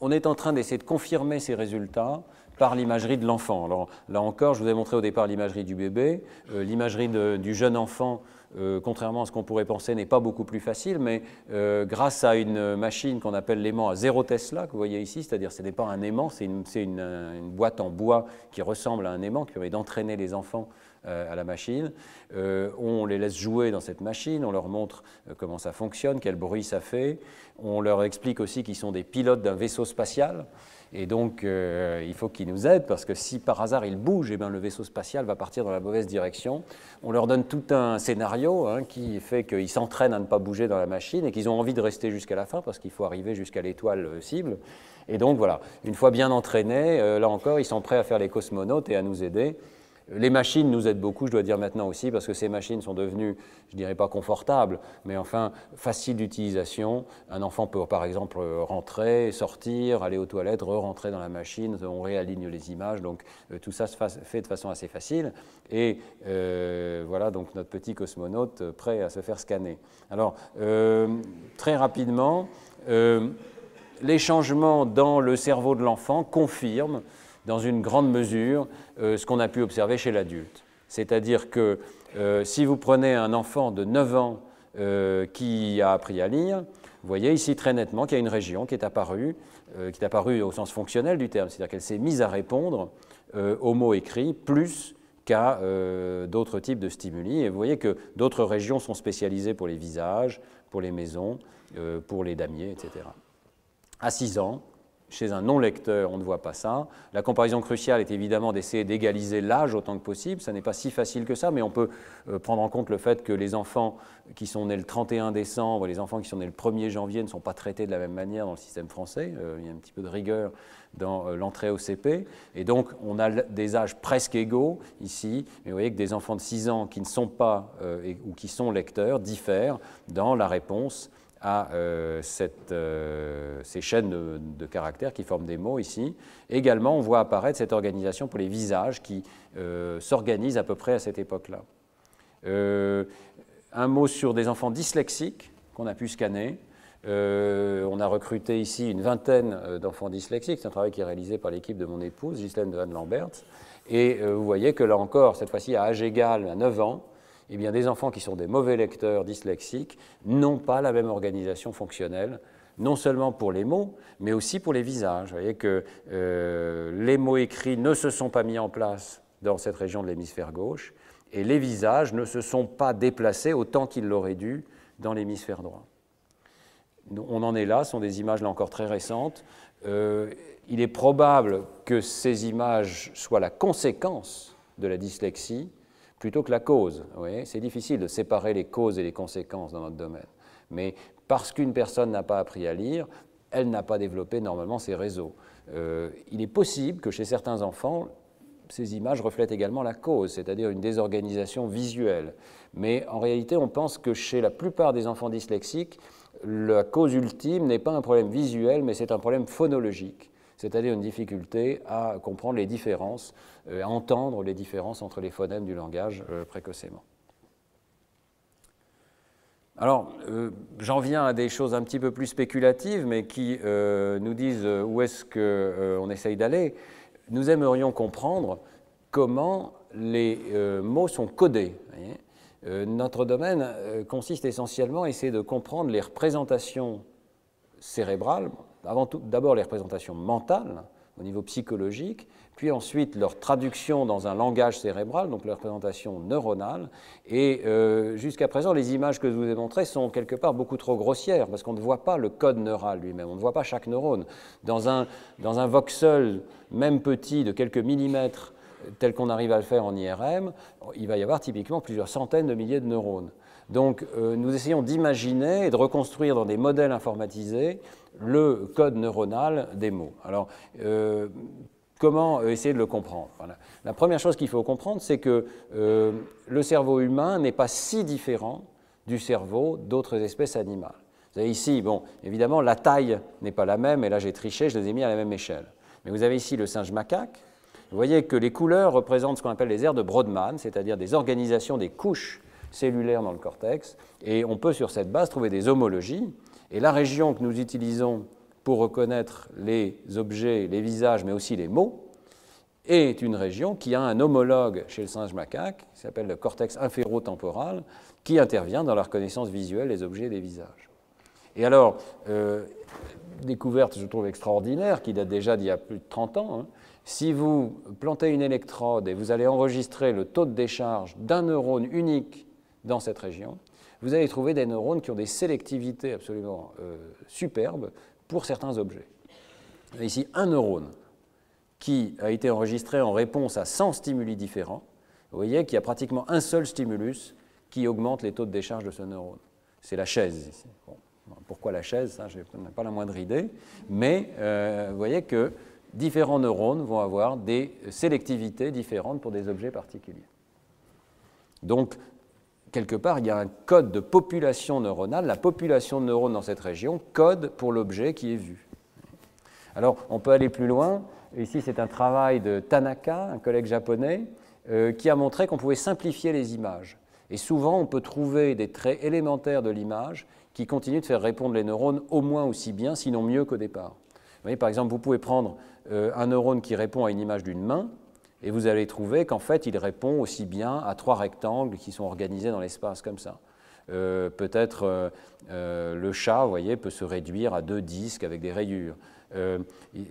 on est en train d'essayer de confirmer ces résultats par l'imagerie de l'enfant. Alors là encore, je vous ai montré au départ l'imagerie du bébé. Euh, l'imagerie du jeune enfant, euh, contrairement à ce qu'on pourrait penser, n'est pas beaucoup plus facile, mais euh, grâce à une machine qu'on appelle l'aimant à zéro Tesla, que vous voyez ici, c'est-à-dire ce n'est pas un aimant, c'est une, une, boîte en bois qui ressemble à un aimant, qui permet d'entraîner les enfants à la machine. on les laisse jouer dans cette machine, on leur montre comment ça fonctionne, quel bruit ça fait. On leur explique aussi qu'ils sont des pilotes d'un vaisseau spatial. Et donc, euh, il faut qu'ils nous aident parce que si par hasard ils bougent, eh bien, le vaisseau spatial va partir dans la mauvaise direction. On leur donne tout un scénario hein, qui fait qu'ils s'entraînent à ne pas bouger dans la machine et qu'ils ont envie de rester jusqu'à la fin parce qu'il faut arriver jusqu'à l'étoile euh, cible. Et donc, voilà, une fois bien entraînés, euh, là encore, ils sont prêts à faire les cosmonautes et à nous aider. Les machines nous aident beaucoup, je dois dire maintenant aussi, parce que ces machines sont devenues, je dirais pas confortables, mais enfin faciles d'utilisation. Un enfant peut par exemple rentrer, sortir, aller aux toilettes, re-rentrer dans la machine, on réaligne les images, donc euh, tout ça se fait de façon assez facile. Et euh, voilà donc notre petit cosmonaute euh, prêt à se faire scanner. Alors, très rapidement, les changements dans le cerveau de l'enfant confirment dans une grande mesure euh, ce qu'on a pu observer chez l'adulte. C'est-à-dire que euh, si vous prenez un enfant de 9 ans euh, qui a appris à lire, vous voyez ici très nettement qu'il y a une région qui est apparue, qui est apparue au sens fonctionnel du terme, c'est-à-dire qu'elle s'est mise à répondre au mot écrit, plus qu'à d'autres types de stimuli. Et vous voyez que d'autres régions sont spécialisées pour les visages, pour les maisons, pour les damiers, etc. À 6 ans, chez un non-lecteur, on ne voit pas ça. La comparaison cruciale est évidemment d'essayer d'égaliser l'âge autant que possible. Ça n'est pas si facile que ça, mais on peut euh, prendre en compte le fait que les enfants qui sont nés le 31 décembre et les enfants qui sont nés le 1er janvier ne sont pas traités de la même manière dans le système français. Euh, il y a un petit peu de rigueur dans euh, l'entrée au CP. Et donc, on a des âges presque égaux ici. Mais vous voyez que des enfants de 6 ans qui ne sont pas ou qui sont lecteurs diffèrent dans la réponse à euh, euh, ces chaînes de, caractères qui forment des mots ici. Également, on voit apparaître cette organisation pour les visages qui euh, s'organise à peu près à cette époque-là. un mot sur des enfants dyslexiques qu'on a pu scanner. on a recruté ici une vingtaine d'enfants dyslexiques. C'est un travail qui est réalisé par l'équipe de mon épouse, Ghislaine de Lambert. Et vous voyez que là encore, cette fois-ci à âge égal, à 9 ans, eh des enfants qui sont des mauvais lecteurs dyslexiques n'ont pas la même organisation fonctionnelle, non seulement pour les mots, mais aussi pour les visages. Vous voyez que euh, les mots écrits ne se sont pas mis en place dans cette région de l'hémisphère gauche, et les visages ne se sont pas déplacés autant qu'ils l'auraient dû dans l'hémisphère droit. On en est là, ce sont des images là encore très récentes. Euh, il est probable que ces images soient la conséquence de la dyslexie, plutôt que la cause. C'est difficile de séparer les causes et les conséquences dans notre domaine. Mais parce qu'une personne n'a pas appris à lire, elle n'a pas développé normalement ses réseaux. Euh, il est possible que chez certains enfants, ces images reflètent également la cause, c'est-à-dire une désorganisation visuelle. Mais en réalité, on pense que chez la plupart des enfants dyslexiques, la cause ultime n'est pas un problème visuel, mais c'est un problème phonologique c'est-à-dire une difficulté à comprendre les différences, euh, à entendre les différences entre les phonèmes du langage euh, précocement. Alors, euh, j'en viens à des choses un petit peu plus spéculatives, mais qui nous disent où est-ce qu'on essaye d'aller. Nous aimerions comprendre comment les mots sont codés. notre domaine consiste essentiellement à essayer de comprendre les représentations cérébrales, avant tout d'abord les représentations mentales au niveau psychologique, puis ensuite leur traduction dans un langage cérébral, donc leur représentation neuronale. Et euh, jusqu'à présent, les images que je vous ai montrées sont quelque part beaucoup trop grossières, parce qu'on ne voit pas le code neural lui-même, on ne voit pas chaque neurone. Dans un, dans un voxel, même petit, de quelques millimètres, tel qu'on arrive à le faire en IRM, il va y avoir typiquement plusieurs centaines de milliers de neurones. Donc euh, nous essayons d'imaginer et de reconstruire dans des modèles informatisés le code neuronal des mots. Alors, euh, comment essayer de le comprendre? La première chose qu'il faut comprendre, c'est que euh, le cerveau humain n'est pas si différent du cerveau d'autres espèces animales. Vous avez ici, bon, évidemment, la taille n'est pas la même, et là j'ai triché, je les ai mis à la même échelle. Mais vous avez ici le singe macaque. Vous voyez que les couleurs représentent ce qu'on appelle les aires de Brodmann, c'est-à-dire des organisations des couches cellulaires dans le cortex, et on peut sur cette base trouver des homologies. Et la région que nous utilisons pour reconnaître les objets, les visages, mais aussi les mots, est une région qui a un homologue chez le singe macaque, qui s'appelle le cortex inférotemporal, qui intervient dans la reconnaissance visuelle des objets et des visages. Et alors, euh, découverte, je trouve extraordinaire, qui date déjà d'il y a plus de 30 ans, hein, si vous plantez une électrode et vous allez enregistrer le taux de décharge d'un neurone unique dans cette région, vous allez trouver des neurones qui ont des sélectivités absolument euh, superbes pour certains objets. Ici, un neurone qui a été enregistré en réponse à 100 stimuli différents. Vous voyez qu'il y a pratiquement un seul stimulus qui augmente les taux de décharge de ce neurone. C'est la chaise ici. pourquoi la chaise Ça, je n'ai pas la moindre idée. Mais euh, vous voyez que différents neurones vont avoir des sélectivités différentes pour des objets particuliers. Donc, quelque part, il y a un code de population neuronale. La population de neurones dans cette région code pour l'objet qui est vu. Alors, on peut aller plus loin. Ici, c'est un travail de Tanaka, un collègue japonais, euh, qui a montré qu'on pouvait simplifier les images. Et souvent, on peut trouver des traits élémentaires de l'image qui continuent de faire répondre les neurones au moins aussi bien, sinon mieux qu'au départ. Vous voyez, par exemple, vous pouvez prendre euh, un neurone qui répond à une image d'une main, et vous allez trouver qu'en fait, il répond aussi bien à trois rectangles qui sont organisés dans l'espace comme ça. Euh, peut-être euh, euh, le chat, vous voyez, peut se réduire à deux disques avec des rayures. Euh,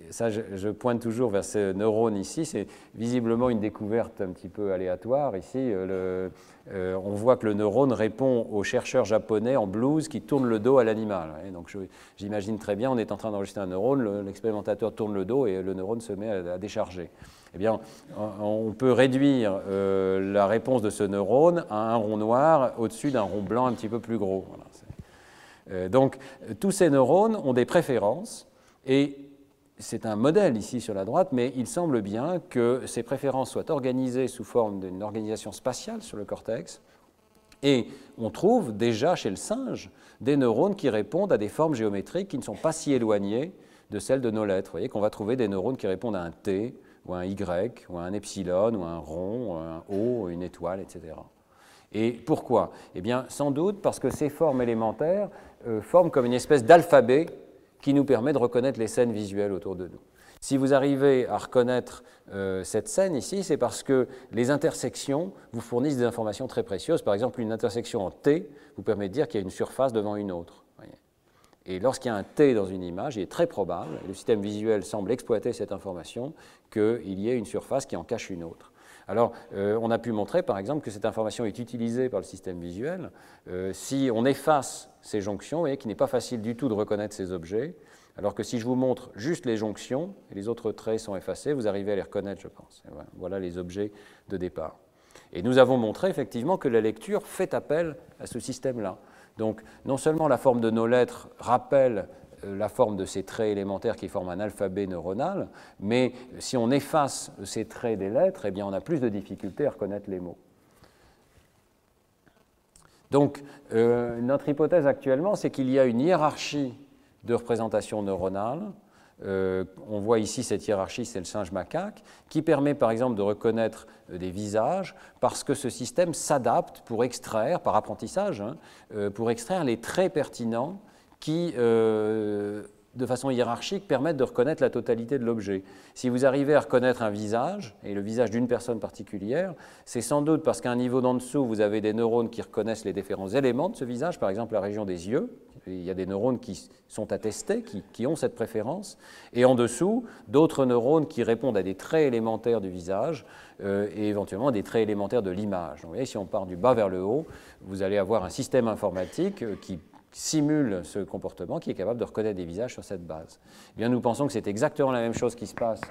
ça, je, pointe toujours vers ce neurone ici. C'est visiblement une découverte un petit peu aléatoire. Ici, euh, on voit que le neurone répond au chercheur japonais en blouse qui tourne le dos à l'animal. Donc, j'imagine très bien, on est en train d'enregistrer un neurone, l'expérimentateur tourne le dos et le neurone se met à, décharger. Eh bien, on peut réduire la réponse de ce neurone à un rond noir au-dessus d'un rond blanc un petit peu plus gros. Euh, donc, tous ces neurones ont des préférences et c'est un modèle ici sur la droite, mais il semble bien que ces préférences soient organisées sous forme d'une organisation spatiale sur le cortex. Et on trouve déjà chez le singe des neurones qui répondent à des formes géométriques qui ne sont pas si éloignées de celles de nos lettres. Vous voyez qu'on va trouver des neurones qui répondent à un T, ou un Y, ou un epsilon, ou un rond, ou un O, une étoile, etc. Et pourquoi? Eh bien, sans doute parce que ces formes élémentaires euh, forment comme une espèce d'alphabet qui nous permet de reconnaître les scènes visuelles autour de nous. Si vous arrivez à reconnaître euh, cette scène ici, c'est parce que les intersections vous fournissent des informations très précieuses. Par exemple, une intersection en T vous permet de dire qu'il y a une surface devant une autre. Et lorsqu'il y a un T dans une image, il est très probable, et le système visuel semble exploiter cette information, qu'il y ait une surface qui en cache une autre. Alors, euh, on a pu montrer, par exemple, que cette information est utilisée par le système visuel. Euh, si on efface ces jonctions, vous voyez qu'il n'est pas facile du tout de reconnaître ces objets, alors que si je vous montre juste les jonctions, et les autres traits sont effacés, vous arrivez à les reconnaître, je pense. voilà les objets de départ. Et nous avons montré effectivement que la lecture fait appel à ce système-là. Donc, non seulement la forme de nos lettres rappelle la forme de ces traits élémentaires qui forment un alphabet neuronal, mais si on efface ces traits des lettres, eh on a plus de difficultés à reconnaître les mots. Donc, euh, notre hypothèse actuellement, c'est qu'il y a une hiérarchie de représentation neuronale. Euh, on voit ici cette hiérarchie, c'est le singe macaque, qui permet par exemple de reconnaître des visages parce que ce système s'adapte pour extraire, par apprentissage, hein, pour extraire les traits pertinents qui, euh, de façon hiérarchique, permettent de reconnaître la totalité de l'objet. Si vous arrivez à reconnaître un visage, et le visage d'une personne particulière, c'est sans doute parce qu'à un niveau d'en dessous, vous avez des neurones qui reconnaissent les différents éléments de ce visage, par exemple la région des yeux. Il y a des neurones qui sont attestés, qui, ont cette préférence. Et en dessous, d'autres neurones qui répondent à des traits élémentaires du visage euh, et éventuellement des traits élémentaires de l'image. Vous si on part du bas vers le haut, vous allez avoir un système informatique euh, qui simule ce comportement, qui est capable de reconnaître des visages sur cette base. Eh bien, nous pensons que c'est exactement la même chose qui se passe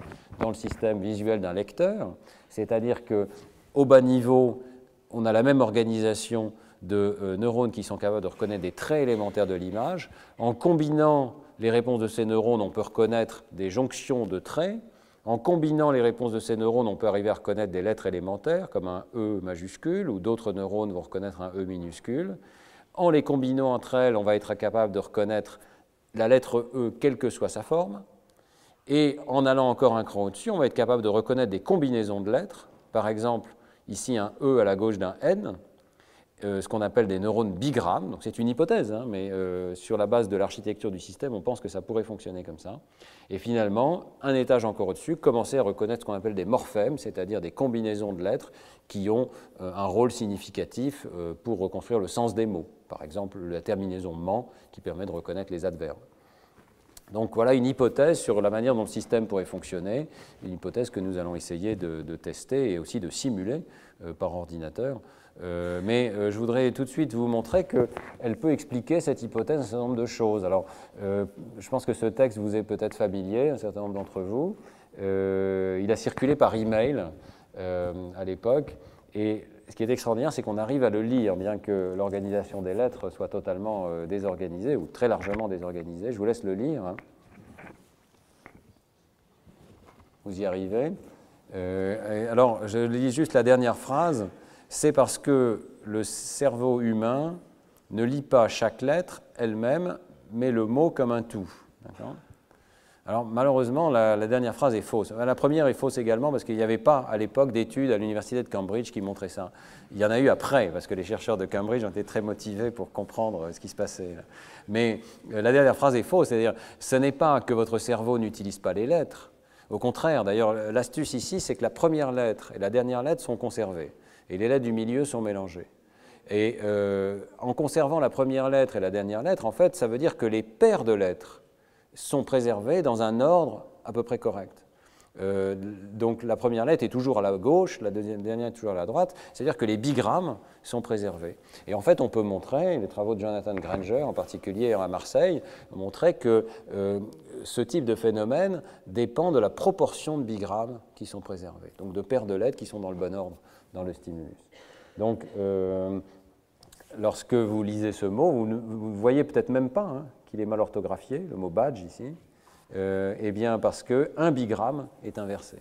dans le système visuel d'un lecteur, c'est-à-dire que au bas niveau, on a la même organisation de euh, neurones qui sont capables de reconnaître des traits élémentaires de l'image. En combinant les réponses de ces neurones, on peut reconnaître des jonctions de traits. En combinant les réponses de ces neurones, on peut arriver à reconnaître des lettres élémentaires, comme un E majuscule, ou d'autres neurones vont reconnaître un E minuscule. En les combinant entre elles, on va être capable de reconnaître la lettre E, quelle que soit sa forme. Et en allant encore un cran au-dessus, on va être capable de reconnaître des combinaisons de lettres. Par exemple, ici un E à la gauche d'un N, euh, ce qu'on appelle des neurones bigrammes. Donc c'est une hypothèse, hein, mais euh, sur la base de l'architecture du système, on pense que ça pourrait fonctionner comme ça. Et finalement, un étage encore au-dessus, commencer à reconnaître ce qu'on appelle des morphèmes, c'est-à-dire des combinaisons de lettres qui ont euh, un rôle significatif pour reconstruire le sens des mots. Par exemple, la terminaison ment qui permet de reconnaître les adverbes. Donc voilà une hypothèse sur la manière dont le système pourrait fonctionner, une hypothèse que nous allons essayer de, tester et aussi de simuler par ordinateur euh, mais euh, je voudrais tout de suite vous montrer qu'elle peut expliquer cette hypothèse un certain nombre de choses. Alors, euh, je pense que ce texte vous est peut-être familier, un certain nombre d'entre vous. il a circulé par email à l'époque. Et ce qui est extraordinaire, c'est qu'on arrive à le lire, bien que l'organisation des lettres soit totalement désorganisée, ou très largement désorganisée. Je vous laisse le lire. Hein. Vous y arrivez. alors, je lis juste la dernière phrase c'est parce que le cerveau humain ne lit pas chaque lettre elle-même, mais le mot comme un tout. Alors malheureusement, la, dernière phrase est fausse. La première est fausse également parce qu'il n'y avait pas à l'époque d'études à l'université de Cambridge qui montraient ça. Il y en a eu après parce que les chercheurs de Cambridge ont été très motivés pour comprendre ce qui se passait. Mais euh, la dernière phrase est fausse, c'est-à-dire ce n'est pas que votre cerveau n'utilise pas les lettres. Au contraire, d'ailleurs, l'astuce ici, c'est que la première lettre et la dernière lettre sont conservées et les lettres du milieu sont mélangées. Et euh, en conservant la première lettre et la dernière lettre, en fait, ça veut dire que les paires de lettres sont préservés dans un ordre à peu près correct. Euh, donc la première lettre est toujours à la gauche, la dernière est toujours à la droite, c'est-à-dire que les bigrammes sont préservés. Et en fait, on peut montrer, les travaux de Jonathan Granger en particulier à Marseille, montraient que euh, ce type de phénomène dépend de la proportion de bigrammes qui sont préservés, donc de paires de lettres qui sont dans le bon ordre dans le stimulus. Donc, euh, lorsque vous lisez ce mot, vous ne voyez peut-être même pas hein, qu'il est mal orthographié, le mot badge ici. Euh, eh bien parce qu'un bigramme est inversé.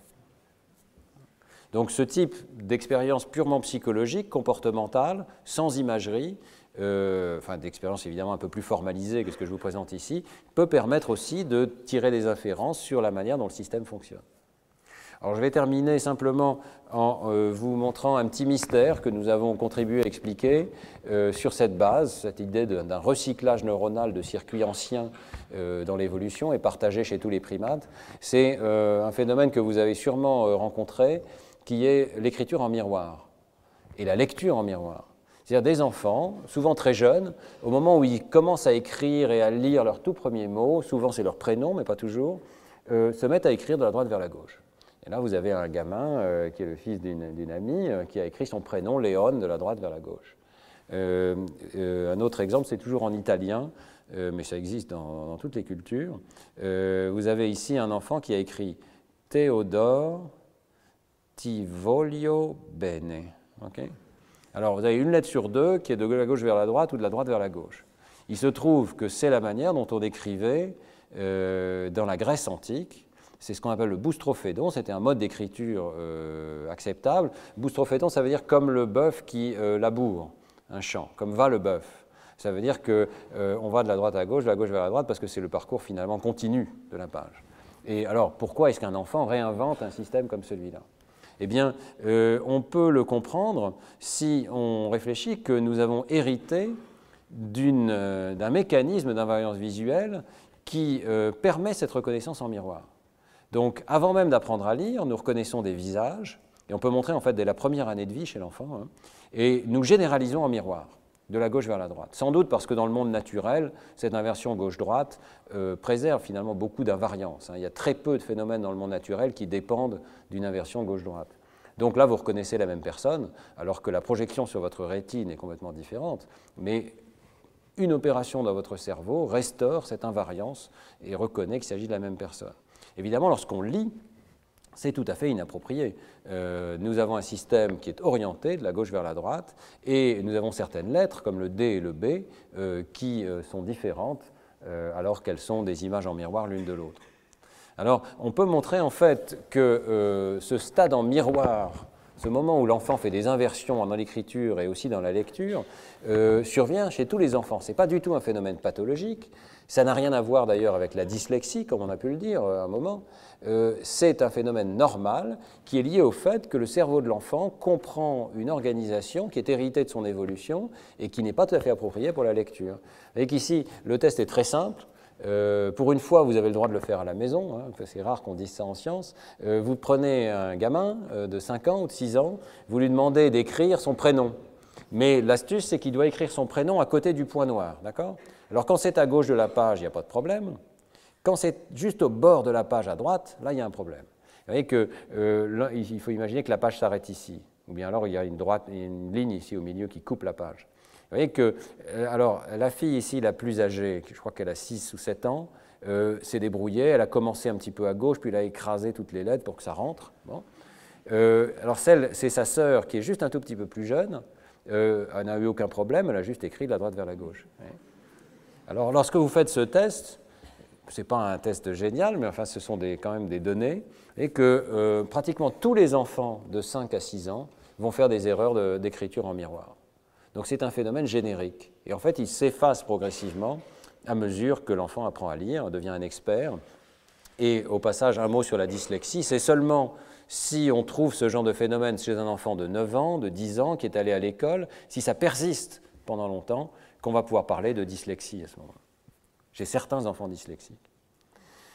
Donc ce type d'expérience purement psychologique, comportementale, sans imagerie, euh, enfin d'expérience évidemment un peu plus formalisée que ce que je vous présente ici, peut permettre aussi de tirer des inférences sur la manière dont le système fonctionne. Alors je vais terminer simplement en euh, vous montrant un petit mystère que nous avons contribué à expliquer euh, sur cette base, cette idée d'un recyclage neuronal de circuits anciens euh, dans l'évolution et partagé chez tous les primates. C'est un phénomène que vous avez sûrement rencontré, qui est l'écriture en miroir et la lecture en miroir. C'est-à-dire des enfants, souvent très jeunes, au moment où ils commencent à écrire et à lire leurs tout premiers mots, souvent c'est leur prénom, mais pas toujours, se mettent à écrire de la droite vers la gauche. Et là, vous avez un gamin euh, qui est le fils d'une amie euh, qui a écrit son prénom Léon de la droite vers la gauche. Euh, un autre exemple, c'est toujours en italien, mais ça existe dans, toutes les cultures. vous avez ici un enfant qui a écrit Théodore ti voglio bene. Alors, vous avez une lettre sur deux qui est de la gauche vers la droite ou de la droite vers la gauche. Il se trouve que c'est la manière dont on écrivait dans la Grèce antique c'est ce qu'on appelle le boustrophédon, c'était un mode d'écriture euh, acceptable. Boustrophédon, ça veut dire comme le bœuf qui euh, laboure un champ, comme va le bœuf. Ça veut dire qu'on euh, va de la droite à gauche, de la gauche vers la droite, parce que c'est le parcours finalement continu de la page. Et alors, pourquoi est-ce qu'un enfant réinvente un système comme celui-là? Eh bien, on peut le comprendre si on réfléchit que nous avons hérité d'un mécanisme d'invariance visuelle qui permet cette reconnaissance en miroir. Donc, avant même d'apprendre à lire, nous reconnaissons des visages, et on peut montrer en fait dès la première année de vie chez l'enfant, hein, et nous généralisons en miroir, de la gauche vers la droite. Sans doute parce que dans le monde naturel, cette inversion gauche-droite euh, préserve finalement beaucoup d'invariance. Hein. Il y a très peu de phénomènes dans le monde naturel qui dépendent d'une inversion gauche-droite. Donc là, vous reconnaissez la même personne, alors que la projection sur votre rétine est complètement différente, mais une opération dans votre cerveau restaure cette invariance et reconnaît qu'il s'agit de la même personne. Évidemment, lorsqu'on lit, c'est tout à fait inapproprié. Euh, nous avons un système qui est orienté de la gauche vers la droite, et nous avons certaines lettres, comme le D et le B, euh, qui euh, sont différentes alors qu'elles sont des images en miroir l'une de l'autre. Alors, on peut montrer en fait que ce stade en miroir, ce moment où l'enfant fait des inversions dans l'écriture et aussi dans la lecture, survient chez tous les enfants. Ce n'est pas du tout un phénomène pathologique, ça n'a rien à voir d'ailleurs avec la dyslexie, comme on a pu le dire euh, à un moment. Euh, c'est un phénomène normal qui est lié au fait que le cerveau de l'enfant comprend une organisation qui est héritée de son évolution et qui n'est pas tout à fait appropriée pour la lecture. Voyez qu'ici, le test est très simple. Euh, pour une fois, vous avez le droit de le faire à la maison, hein, c'est rare qu'on dise ça en science. vous prenez un gamin de 5 ans ou de 6 ans, vous lui demandez d'écrire son prénom. Mais l'astuce, c'est qu'il doit écrire son prénom à côté du point noir, d'accord? Alors quand c'est à gauche de la page, il n'y a pas de problème. Quand c'est juste au bord de la page à droite, là, il y a un problème. Vous voyez qu'il euh, faut imaginer que la page s'arrête ici, ou bien alors il y a une, droite, une ligne ici au milieu qui coupe la page. Vous voyez que, euh, alors, la fille ici, la plus âgée, je crois qu'elle a 6 ou 7 ans, euh, s'est débrouillée, elle a commencé un petit peu à gauche, puis elle a écrasé toutes les lettres pour que ça rentre. alors celle, c'est sa sœur qui est juste un tout petit peu plus jeune, elle n'a eu aucun problème, elle a juste écrit de la droite vers la gauche. Alors, lorsque vous faites ce test, ce n'est pas un test génial, mais enfin, ce sont quand même des données, et que euh, pratiquement tous les enfants de 5 à 6 ans vont faire des erreurs d'écriture en miroir. Donc, c'est un phénomène générique. Et en fait, il s'efface progressivement à mesure que l'enfant apprend à lire, devient un expert. Et au passage, un mot sur la dyslexie, c'est seulement si on trouve ce genre de phénomène chez un enfant de 9 ans, de 10 ans, qui est allé à l'école, si ça persiste pendant longtemps, qu'on va pouvoir parler de dyslexie à ce moment-là. J'ai certains enfants dyslexiques.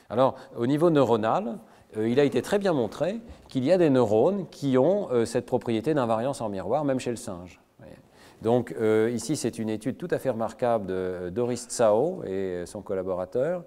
Alors, au niveau neuronal, euh, il a été très bien montré qu'il y a des neurones qui ont euh, cette propriété d'invariance en miroir, même chez le singe. Donc euh, ici, c'est une étude tout à fait remarquable de Doris Tsao et son collaborateur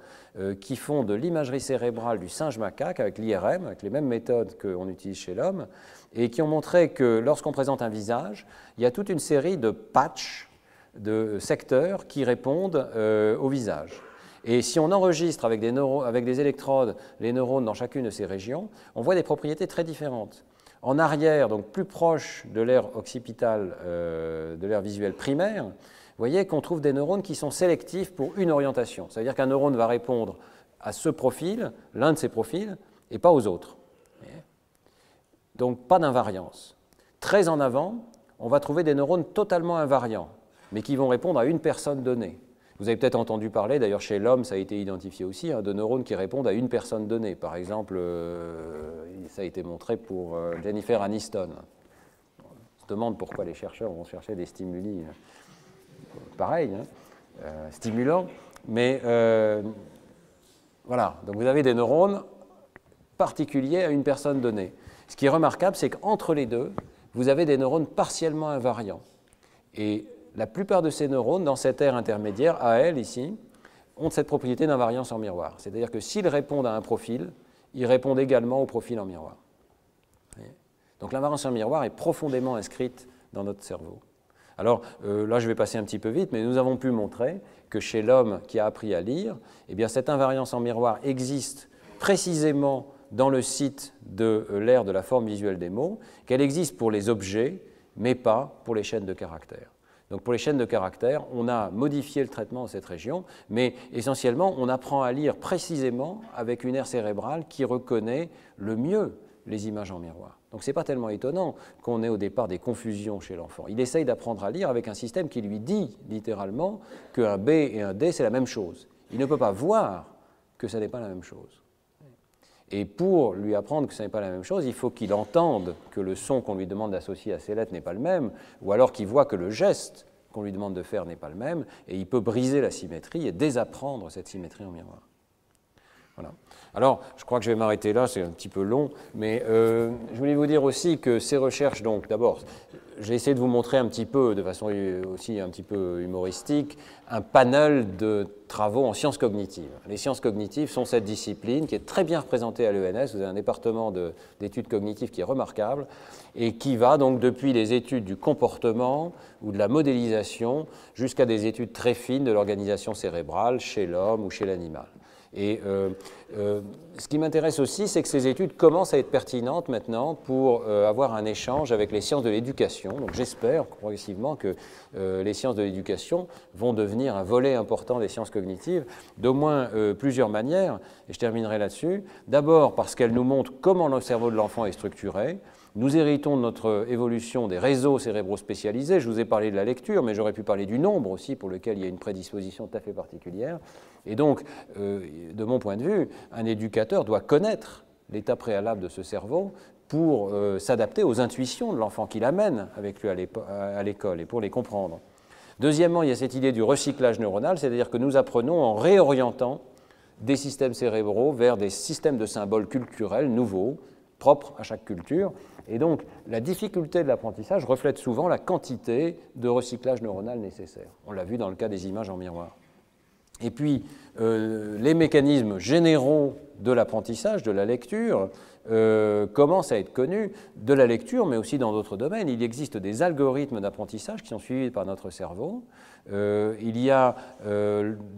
qui font de l'imagerie cérébrale du singe macaque avec l'IRM, avec les mêmes méthodes qu'on utilise chez l'homme, et qui ont montré que lorsqu'on présente un visage, il y a toute une série de patchs, de secteurs qui répondent euh, au visage. Et si on enregistre avec des, électrodes les neurones dans chacune de ces régions, on voit des propriétés très différentes. En arrière, donc plus proche de l'aire occipitale, euh, de l'aire visuelle primaire, vous voyez qu'on trouve des neurones qui sont sélectifs pour une orientation. Ça veut dire qu'un neurone va répondre à ce profil, l'un de ces profils, et pas aux autres. Donc pas d'invariance. Très en avant, on va trouver des neurones totalement invariants, mais qui vont répondre à une personne donnée. Vous avez peut-être entendu parler, d'ailleurs chez l'homme ça a été identifié aussi, hein, de neurones qui répondent à une personne donnée. Par exemple, euh, ça a été montré pour euh, Jennifer Aniston. On se demande pourquoi les chercheurs vont chercher des stimuli euh, pareils, hein, stimulants. Mais voilà, donc vous avez des neurones particuliers à une personne donnée. Ce qui est remarquable, c'est qu'entre les deux, vous avez des neurones partiellement invariants. Et la plupart de ces neurones, dans cette aire intermédiaire, AL ici, ont cette propriété d'invariance en miroir. C'est-à-dire que s'ils répondent à un profil, ils répondent également au profil en miroir. Donc l'invariance en miroir est profondément inscrite dans notre cerveau. Alors euh, là, je vais passer un petit peu vite, mais nous avons pu montrer que chez l'homme qui a appris à lire, eh bien, cette invariance en miroir existe précisément dans le site de euh, l'ère de la forme visuelle des mots, qu'elle existe pour les objets, mais pas pour les chaînes de caractères. Donc pour les chaînes de caractères, on a modifié le traitement de cette région, mais essentiellement, on apprend à lire précisément avec une aire cérébrale qui reconnaît le mieux les images en miroir. Donc ce n'est pas tellement étonnant qu'on ait au départ des confusions chez l'enfant. Il essaye d'apprendre à lire avec un système qui lui dit littéralement qu'un B et un D, c'est la même chose. Il ne peut pas voir que ce n'est pas la même chose. Et pour lui apprendre que ce n'est pas la même chose, il faut qu'il entende que le son qu'on lui demande d'associer à ces lettres n'est pas le même, ou alors qu'il voit que le geste qu'on lui demande de faire n'est pas le même, et il peut briser la symétrie et désapprendre cette symétrie en miroir. Voilà. Alors, je crois que je vais m'arrêter là, c'est un petit peu long, mais euh, je voulais vous dire aussi que ces recherches, donc d'abord, j'ai essayé de vous montrer un petit peu, de façon aussi un petit peu humoristique, un panel de travaux en sciences cognitives. Les sciences cognitives sont cette discipline qui est très bien représentée à l'ENS. Vous avez un département d'études cognitives qui est remarquable et qui va donc depuis les études du comportement ou de la modélisation jusqu'à des études très fines de l'organisation cérébrale chez l'homme ou chez l'animal. Et euh, euh, ce qui m'intéresse aussi, c'est que ces études commencent à être pertinentes maintenant pour euh, avoir un échange avec les sciences de l'éducation. Donc j'espère progressivement que les sciences de l'éducation vont devenir un volet important des sciences cognitives, d'au moins plusieurs manières. Et je terminerai là-dessus. D'abord parce qu'elles nous montrent comment le cerveau de l'enfant est structuré. Nous héritons de notre évolution des réseaux cérébraux spécialisés. Je vous ai parlé de la lecture, mais j'aurais pu parler du nombre aussi, pour lequel il y a une prédisposition tout à fait particulière. Et donc, euh, de mon point de vue, un éducateur doit connaître l'état préalable de ce cerveau pour euh, s'adapter aux intuitions de l'enfant qu'il amène avec lui à l'école et pour les comprendre. Deuxièmement, il y a cette idée du recyclage neuronal, c'est-à-dire que nous apprenons en réorientant des systèmes cérébraux vers des systèmes de symboles culturels nouveaux, propres à chaque culture, et donc, la difficulté de l'apprentissage reflète souvent la quantité de recyclage neuronal nécessaire. On l'a vu dans le cas des images en miroir. Et puis, euh, les mécanismes généraux de l'apprentissage, de la lecture, euh, commencent à être connus de la lecture, mais aussi dans d'autres domaines. Il existe des algorithmes d'apprentissage qui sont suivis par notre cerveau. Euh, il y a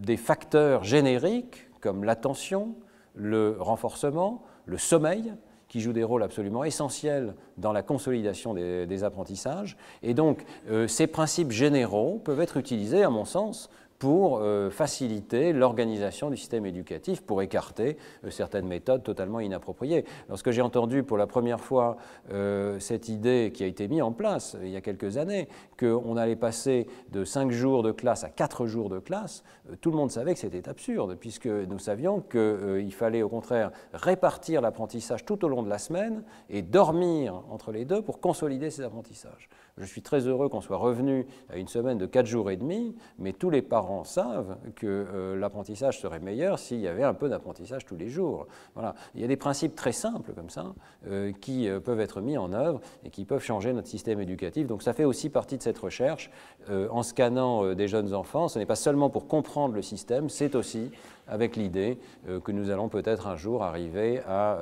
des facteurs génériques comme l'attention, le renforcement, le sommeil, qui jouent des rôles absolument essentiels dans la consolidation des, apprentissages. Et donc, euh, ces principes généraux peuvent être utilisés, à mon sens, pour euh, faciliter l'organisation du système éducatif, pour écarter euh, certaines méthodes totalement inappropriées. Lorsque j'ai entendu pour la première fois euh, cette idée qui a été mise en place il y a quelques années, qu'on allait passer de 5 jours de classe à 4 jours de classe, tout le monde savait que c'était absurde, puisque nous savions qu'il fallait au contraire répartir l'apprentissage tout au long de la semaine et dormir entre les deux pour consolider ces apprentissages. Je suis très heureux qu'on soit revenu à une semaine de 4 jours et demi, mais tous les parents savent que euh, l'apprentissage serait meilleur s'il y avait un peu d'apprentissage tous les jours. Voilà. Il y a des principes très simples comme ça euh, qui peuvent être mis en œuvre et qui peuvent changer notre système éducatif. Donc ça fait aussi partie de cette recherche. en scannant des jeunes enfants, ce n'est pas seulement pour comprendre le système, c'est aussi avec l'idée que nous allons peut-être un jour arriver à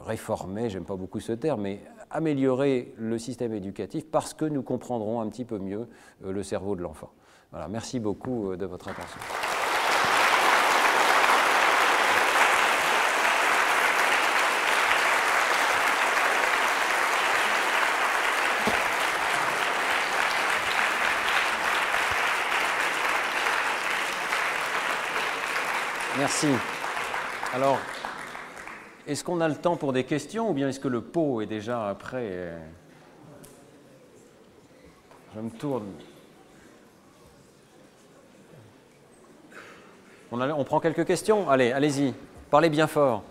réformer, j'aime pas beaucoup ce terme, mais améliorer le système éducatif parce que nous comprendrons un petit peu mieux euh, le cerveau de l'enfant. Merci beaucoup euh, de votre attention. Merci. Alors, est-ce qu'on a le temps pour des questions ou bien est-ce que le pot est déjà prêt Je me tourne. On, on prend quelques questions? Allez, allez-y. Parlez bien fort.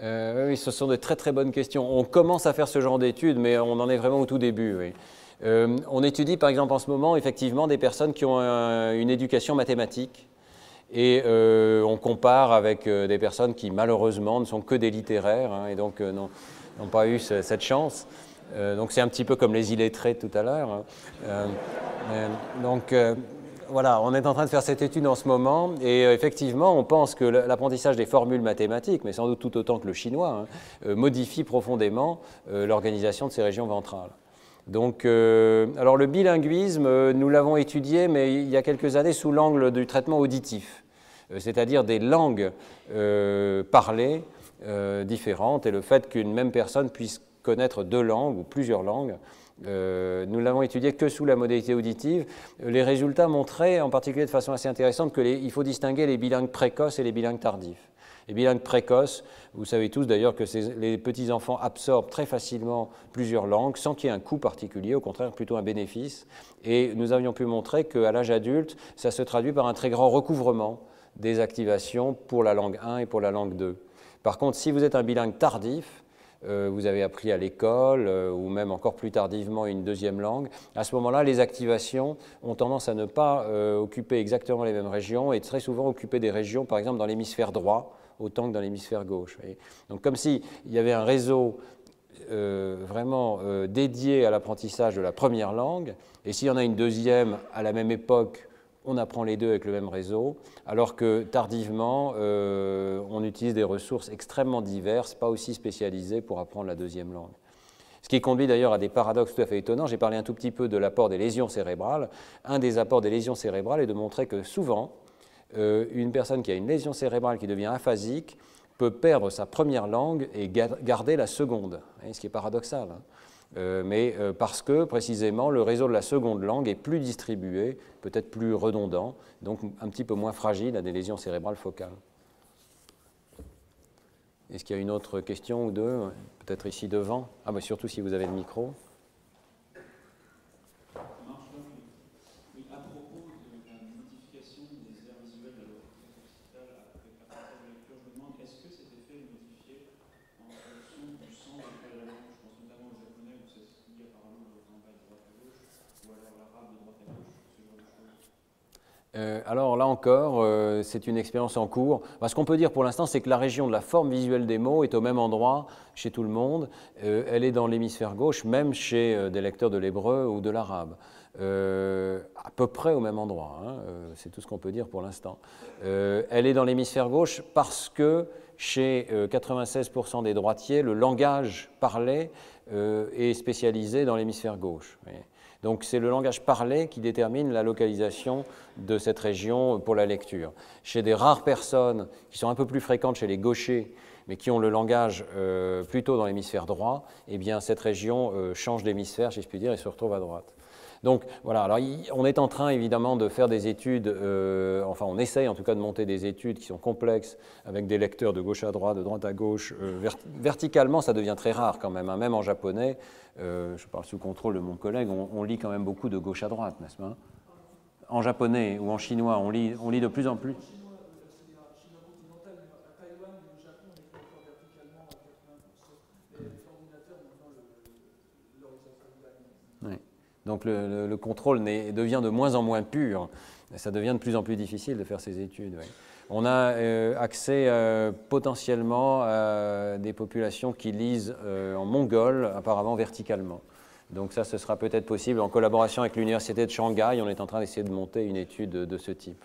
Euh, oui, ce sont de très très bonnes questions. On commence à faire ce genre d'études, mais on en est vraiment au tout début. Euh, on étudie par exemple en ce moment effectivement des personnes qui ont une éducation mathématique et euh, on compare avec des personnes qui malheureusement ne sont que des littéraires hein, et donc n'ont pas eu cette chance. donc c'est un petit peu comme les illettrés tout à l'heure. Hein. donc voilà, on est en train de faire cette étude en ce moment, et euh, effectivement, on pense que l'apprentissage des formules mathématiques, mais sans doute tout autant que le chinois, hein, euh, modifie profondément euh, l'organisation de ces régions ventrales. Donc, alors le bilinguisme, nous l'avons étudié, mais il y a quelques années sous l'angle du traitement auditif, c'est-à-dire des langues parlées différentes, et le fait qu'une même personne puisse connaître deux langues ou plusieurs langues euh, nous l'avons étudié que sous la modalité auditive. Les résultats montraient, en particulier de façon assez intéressante, qu'il faut distinguer les bilingues précoces et les bilingues tardifs. Les bilingues précoces, vous savez tous d'ailleurs que les petits-enfants absorbent très facilement plusieurs langues sans qu'il y ait un coût particulier, au contraire plutôt un bénéfice. Et nous avions pu montrer qu'à l'âge adulte, ça se traduit par un très grand recouvrement des activations pour la langue 1 et pour la langue 2. Par contre, si vous êtes un bilingue tardif, euh, vous avez appris à l'école euh, ou même encore plus tardivement une deuxième langue, à ce moment-là, les activations ont tendance à ne pas euh, occuper exactement les mêmes régions et très souvent occuper des régions, par exemple, dans l'hémisphère droit autant que dans l'hémisphère gauche. Donc comme s'il y avait un réseau vraiment dédié à l'apprentissage de la première langue, et s'il y en a une deuxième à la même époque on apprend les deux avec le même réseau, alors que tardivement, euh, on utilise des ressources extrêmement diverses, pas aussi spécialisées pour apprendre la deuxième langue. Ce qui conduit d'ailleurs à des paradoxes tout à fait étonnants. J'ai parlé un tout petit peu de l'apport des lésions cérébrales. Un des apports des lésions cérébrales est de montrer que souvent, euh, une personne qui a une lésion cérébrale qui devient aphasique peut perdre sa première langue et garder la seconde, ce qui est paradoxal. Euh, mais euh, parce que précisément le réseau de la seconde langue est plus distribué, peut-être plus redondant, donc un petit peu moins fragile à des lésions cérébrales focales. Est-ce qu'il y a une autre question ou deux Peut-être ici devant? Ah, mais surtout si vous avez le micro. Euh, alors là encore, euh, c'est une expérience en cours. ce qu'on peut dire pour l'instant, c'est que la région de la forme visuelle des mots est au même endroit chez tout le monde. Euh, elle est dans l'hémisphère gauche, même chez des lecteurs de l'hébreu ou de l'arabe. à peu près au même endroit, hein. c'est tout ce qu'on peut dire pour l'instant. elle est dans l'hémisphère gauche parce que chez 96% des droitiers, le langage parlé est spécialisé dans l'hémisphère gauche. Donc c'est le langage parlé qui détermine la localisation de cette région pour la lecture. Chez des rares personnes qui sont un peu plus fréquentes chez les gauchers, mais qui ont le langage euh, plutôt dans l'hémisphère droit, eh bien cette région euh, change d'hémisphère, si je puis dire, et se retrouve à droite. Donc voilà, on est en train évidemment de faire des études, euh, enfin on essaye en tout cas de monter des études qui sont complexes avec des lecteurs de gauche à droite, de droite à gauche. verticalement, ça devient très rare quand même, hein. même en japonais. je parle sous contrôle de mon collègue, on, lit quand même beaucoup de gauche à droite, n'est-ce pas? En japonais ou en chinois, on lit, on lit de plus en plus. Donc le, contrôle devient de moins en moins pur. Ça devient de plus en plus difficile de faire ces études. On a euh, accès euh, potentiellement à des populations qui lisent euh, en mongol, apparemment verticalement. Donc ça, ce sera peut-être possible en collaboration avec l'Université de Shanghai. On est en train d'essayer de monter une étude de, ce type.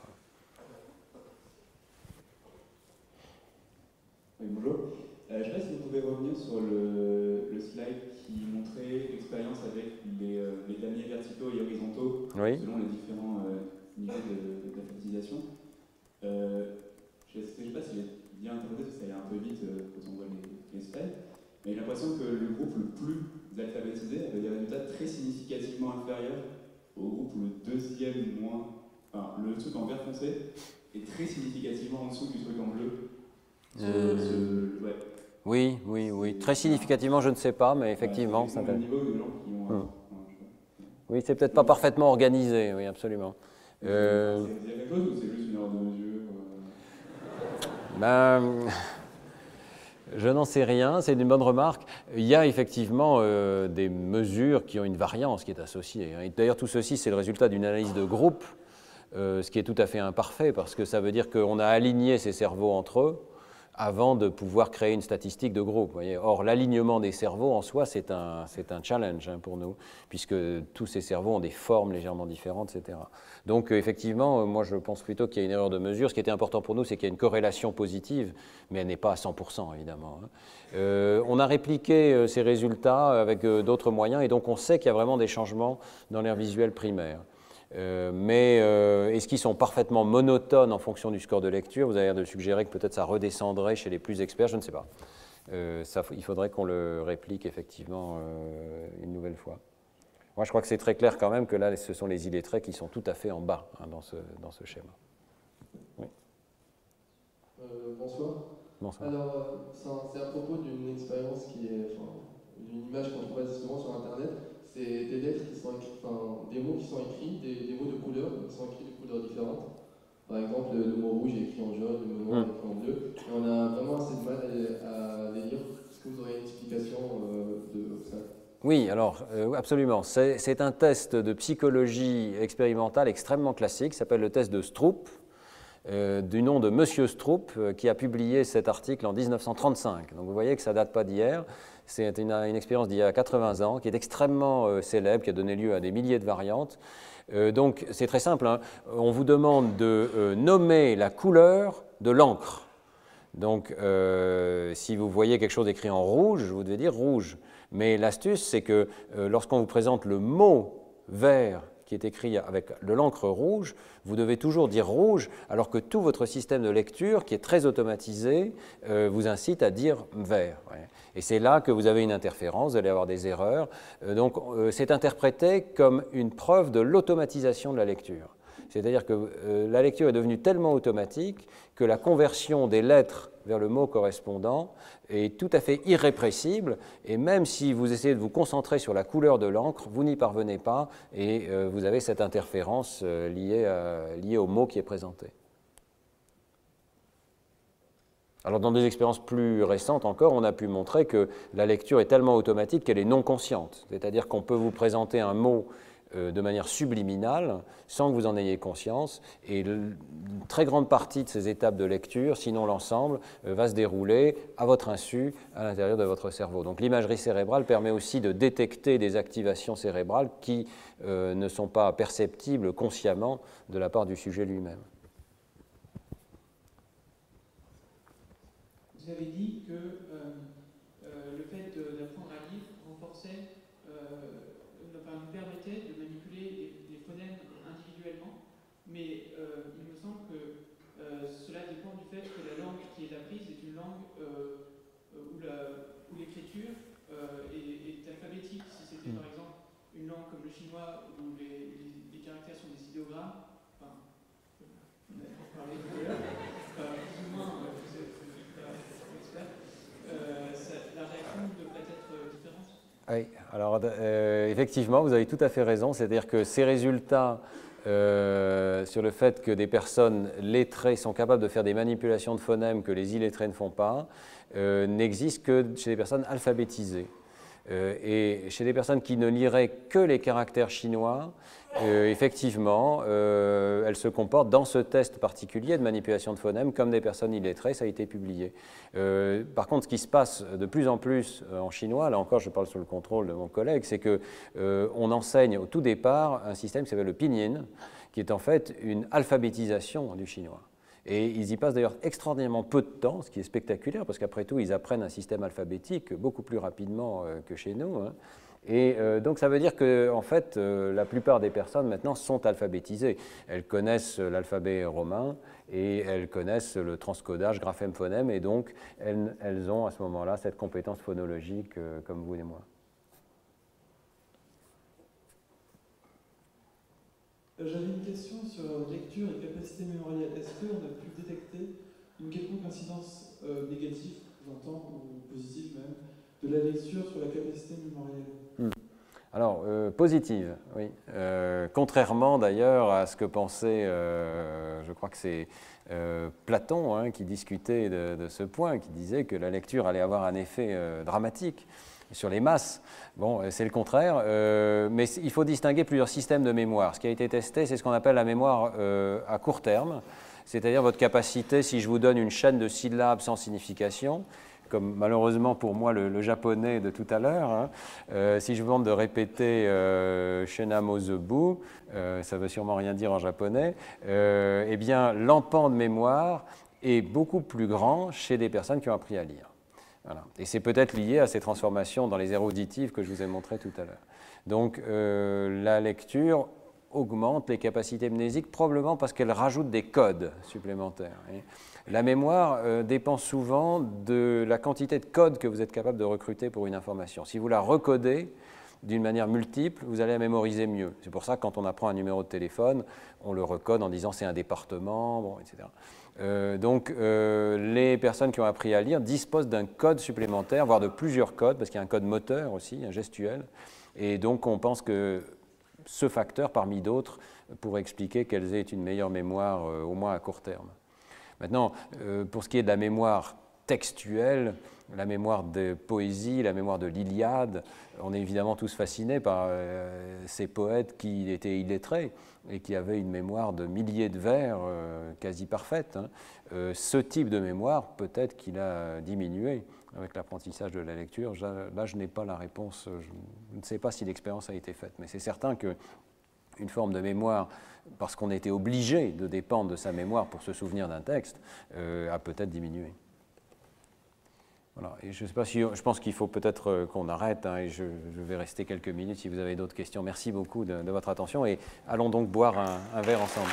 bonjour. je si vous pouvez revenir sur le, horizontaux selon les différents niveaux d'alphabétisation. Euh, je ne sais pas si j'ai bien interprété, parce que ça allait un peu vite euh, quand on voit les, les slides, mais j'ai l'impression que le groupe le plus alphabétisé avait des résultats très significativement inférieurs au groupe le deuxième moins, enfin le truc en vert foncé est très significativement en dessous du truc en bleu. Euh, oui, oui, oui. Très significativement, je ne sais pas, mais effectivement, ça fait. niveau de gens qui ont. Hum. Oui, c'est peut-être pas parfaitement organisé, oui, absolument. Euh... Il y a quelque chose ou c'est juste une erreur de mesure euh? Ben, je n'en sais rien, c'est une bonne remarque. Il y a effectivement euh, des mesures qui ont une variance qui est associée. D'ailleurs, tout ceci, c'est le résultat d'une analyse de groupe, euh, ce qui est tout à fait imparfait, parce que ça veut dire qu'on a aligné ces cerveaux entre eux, avant de pouvoir créer une statistique de groupe. Voyez. Or, l'alignement des cerveaux en soi, c'est un, un, challenge hein, pour nous, puisque tous ces cerveaux ont des formes légèrement différentes, etc. Donc, euh, effectivement, euh, moi, je pense plutôt qu'il y a une erreur de mesure. Ce qui était important pour nous, c'est qu'il y a une corrélation positive, mais elle n'est pas à 100%, évidemment. Hein. Euh, on a répliqué ces résultats avec d'autres moyens, et donc on sait qu'il y a vraiment des changements dans l'air visuel primaire. Euh, mais euh, est-ce qu'ils sont parfaitement monotones en fonction du score de lecture? Vous avez l'air de suggérer que peut-être ça redescendrait chez les plus experts, je ne sais pas. Euh, ça, il faudrait qu'on le réplique effectivement une nouvelle fois. Moi, je crois que c'est très clair quand même que là, ce sont les illettrés qui sont tout à fait en bas hein, dans, ce, dans ce schéma. Oui. bonsoir. Bonsoir. Alors, c'est à propos d'une expérience qui est, enfin, d'une image qu'on trouve assez souvent sur Internet c'est des lettres qui sont écrites, des mots qui sont écrits, des, mots de couleurs qui sont écrits de couleurs différentes. Par exemple, le, mot rouge est écrit en jaune, le mot noir est écrit en bleu. Et on a vraiment assez de mal à, les lire. Est-ce que vous aurez une explication euh, de ça? Oui, alors euh, absolument. C'est un test de psychologie expérimentale extrêmement classique, s'appelle le test de Stroop, euh, du nom de Monsieur Stroop, qui a publié cet article en 1935. Donc vous voyez que ça date pas d'hier. C'est une, expérience d'il y a 80 ans qui est extrêmement euh, célèbre, qui a donné lieu à des milliers de variantes. Euh, donc c'est très simple, hein. on vous demande de euh, nommer la couleur de l'encre. Donc si vous voyez quelque chose écrit en rouge, vous devez dire rouge. Mais l'astuce, c'est que lorsqu'on vous présente le mot vert qui est écrit avec de l'encre rouge, vous devez toujours dire rouge, alors que tout votre système de lecture, qui est très automatisé, vous incite à dire vert. Et c'est là que vous avez une interférence, vous allez avoir des erreurs. Euh, donc euh, c'est interprété comme une preuve de l'automatisation de la lecture. C'est-à-dire que euh, la lecture est devenue tellement automatique que la conversion des lettres vers le mot correspondant est tout à fait irrépressible. Et même si vous essayez de vous concentrer sur la couleur de l'encre, vous n'y parvenez pas et vous avez cette interférence liée, liée au mot qui est présenté. Alors dans des expériences plus récentes encore, on a pu montrer que la lecture est tellement automatique qu'elle est non consciente. C'est-à-dire qu'on peut vous présenter un mot euh, de manière subliminale sans que vous en ayez conscience. Et une très grande partie de ces étapes de lecture, sinon l'ensemble, euh, va se dérouler à votre insu à l'intérieur de votre cerveau. Donc l'imagerie cérébrale permet aussi de détecter des activations cérébrales qui euh, ne sont pas perceptibles consciemment de la part du sujet lui-même. vous avez dit que euh, euh, le fait d'apprendre à lire renforçait, euh, nous permettait de manipuler les, phonèmes individuellement, mais il me semble que cela dépend du fait que la langue qui est apprise est une langue où l'écriture est, alphabétique. Si c'était mm. par exemple une langue comme le chinois où les, caractères sont des idéogrammes, enfin, on a parlé tout à l'heure, plus ou moins Oui, alors euh, effectivement, vous avez tout à fait raison. C'est-à-dire que ces résultats sur le fait que des personnes lettrées sont capables de faire des manipulations de phonèmes que les illettrés ne font pas, n'existe que chez les personnes alphabétisées. Euh, et chez des personnes qui ne liraient que les caractères chinois, euh, effectivement, euh, elles se comportent dans ce test particulier de manipulation de phonèmes comme des personnes illettrées, ça a été publié. par contre, ce qui se passe de plus en plus en chinois, là encore je parle sous le contrôle de mon collègue, c'est qu'on enseigne au tout départ un système qui s'appelle le pinyin, qui est en fait une alphabétisation du chinois. Et ils y passent d'ailleurs extraordinairement peu de temps, ce qui est spectaculaire, parce qu'après tout, ils apprennent un système alphabétique beaucoup plus rapidement euh, que chez nous. Hein. Et euh, donc ça veut dire que en fait, euh, la plupart des personnes maintenant sont alphabétisées. Elles connaissent l'alphabet romain et elles connaissent le transcodage graphème-phonème, et donc elles, elles, ont à ce moment-là cette compétence phonologique comme vous et moi. J'avais une question sur lecture et capacité mémorielle. Est-ce qu'on a pu détecter une quelconque incidence euh, négative, j'entends, ou positive même, de la lecture sur la capacité mémorielle? Hmm. Alors, euh, positive, oui. contrairement d'ailleurs à ce que pensait, je crois que c'est Platon hein, qui discutait de, ce point, qui disait que la lecture allait avoir un effet dramatique sur les masses. Bon, euh, c'est le contraire, euh, mais il faut distinguer plusieurs systèmes de mémoire. Ce qui a été testé, c'est ce qu'on appelle la mémoire euh, à court terme, c'est-à-dire votre capacité, si je vous donne une chaîne de syllabes sans signification, comme malheureusement pour moi le, japonais de tout à l'heure, hein, si je vous demande de répéter euh, Shenamozebu, ça ne veut sûrement rien dire en japonais, eh bien l'empan de mémoire est beaucoup plus grand chez des personnes qui ont appris à lire. Et c'est peut-être lié à ces transformations dans les éruditives que je vous ai montrées tout à l'heure. Donc euh, la lecture augmente les capacités mnésiques, probablement parce qu'elle rajoute des codes supplémentaires. la mémoire euh, dépend souvent de la quantité de codes que vous êtes capable de recruter pour une information. Si vous la recodez d'une manière multiple, vous allez la mémoriser mieux. C'est pour ça que quand on apprend un numéro de téléphone, on le recode en disant c'est un département, bon, etc. Euh, donc euh, les personnes qui ont appris à lire disposent d'un code supplémentaire, voire de plusieurs codes, parce qu'il y a un code moteur aussi, un gestuel. Et donc on pense que ce facteur, parmi d'autres, pourrait expliquer qu'elles aient une meilleure mémoire, euh, au moins à court terme. Maintenant, pour ce qui est de la mémoire textuelle, la mémoire de poésie, la mémoire de l'Iliade, on est évidemment tous fascinés par ces poètes qui étaient illettrés et qui avait une mémoire de milliers de vers euh, quasi parfaite. Hein. Euh, ce type de mémoire, peut-être qu'il a diminué avec l'apprentissage de la lecture. Là, je n'ai pas la réponse. Je ne sais pas si l'expérience a été faite, mais c'est certain qu'une forme de mémoire, parce qu'on était obligé de dépendre de sa mémoire pour se souvenir d'un texte, euh, a peut-être diminué. Je sais pas si, je pense qu'il faut peut-être euh, qu'on arrête hein, et je, vais rester quelques minutes si vous avez d'autres questions. Merci beaucoup de, votre attention et allons donc boire un verre ensemble.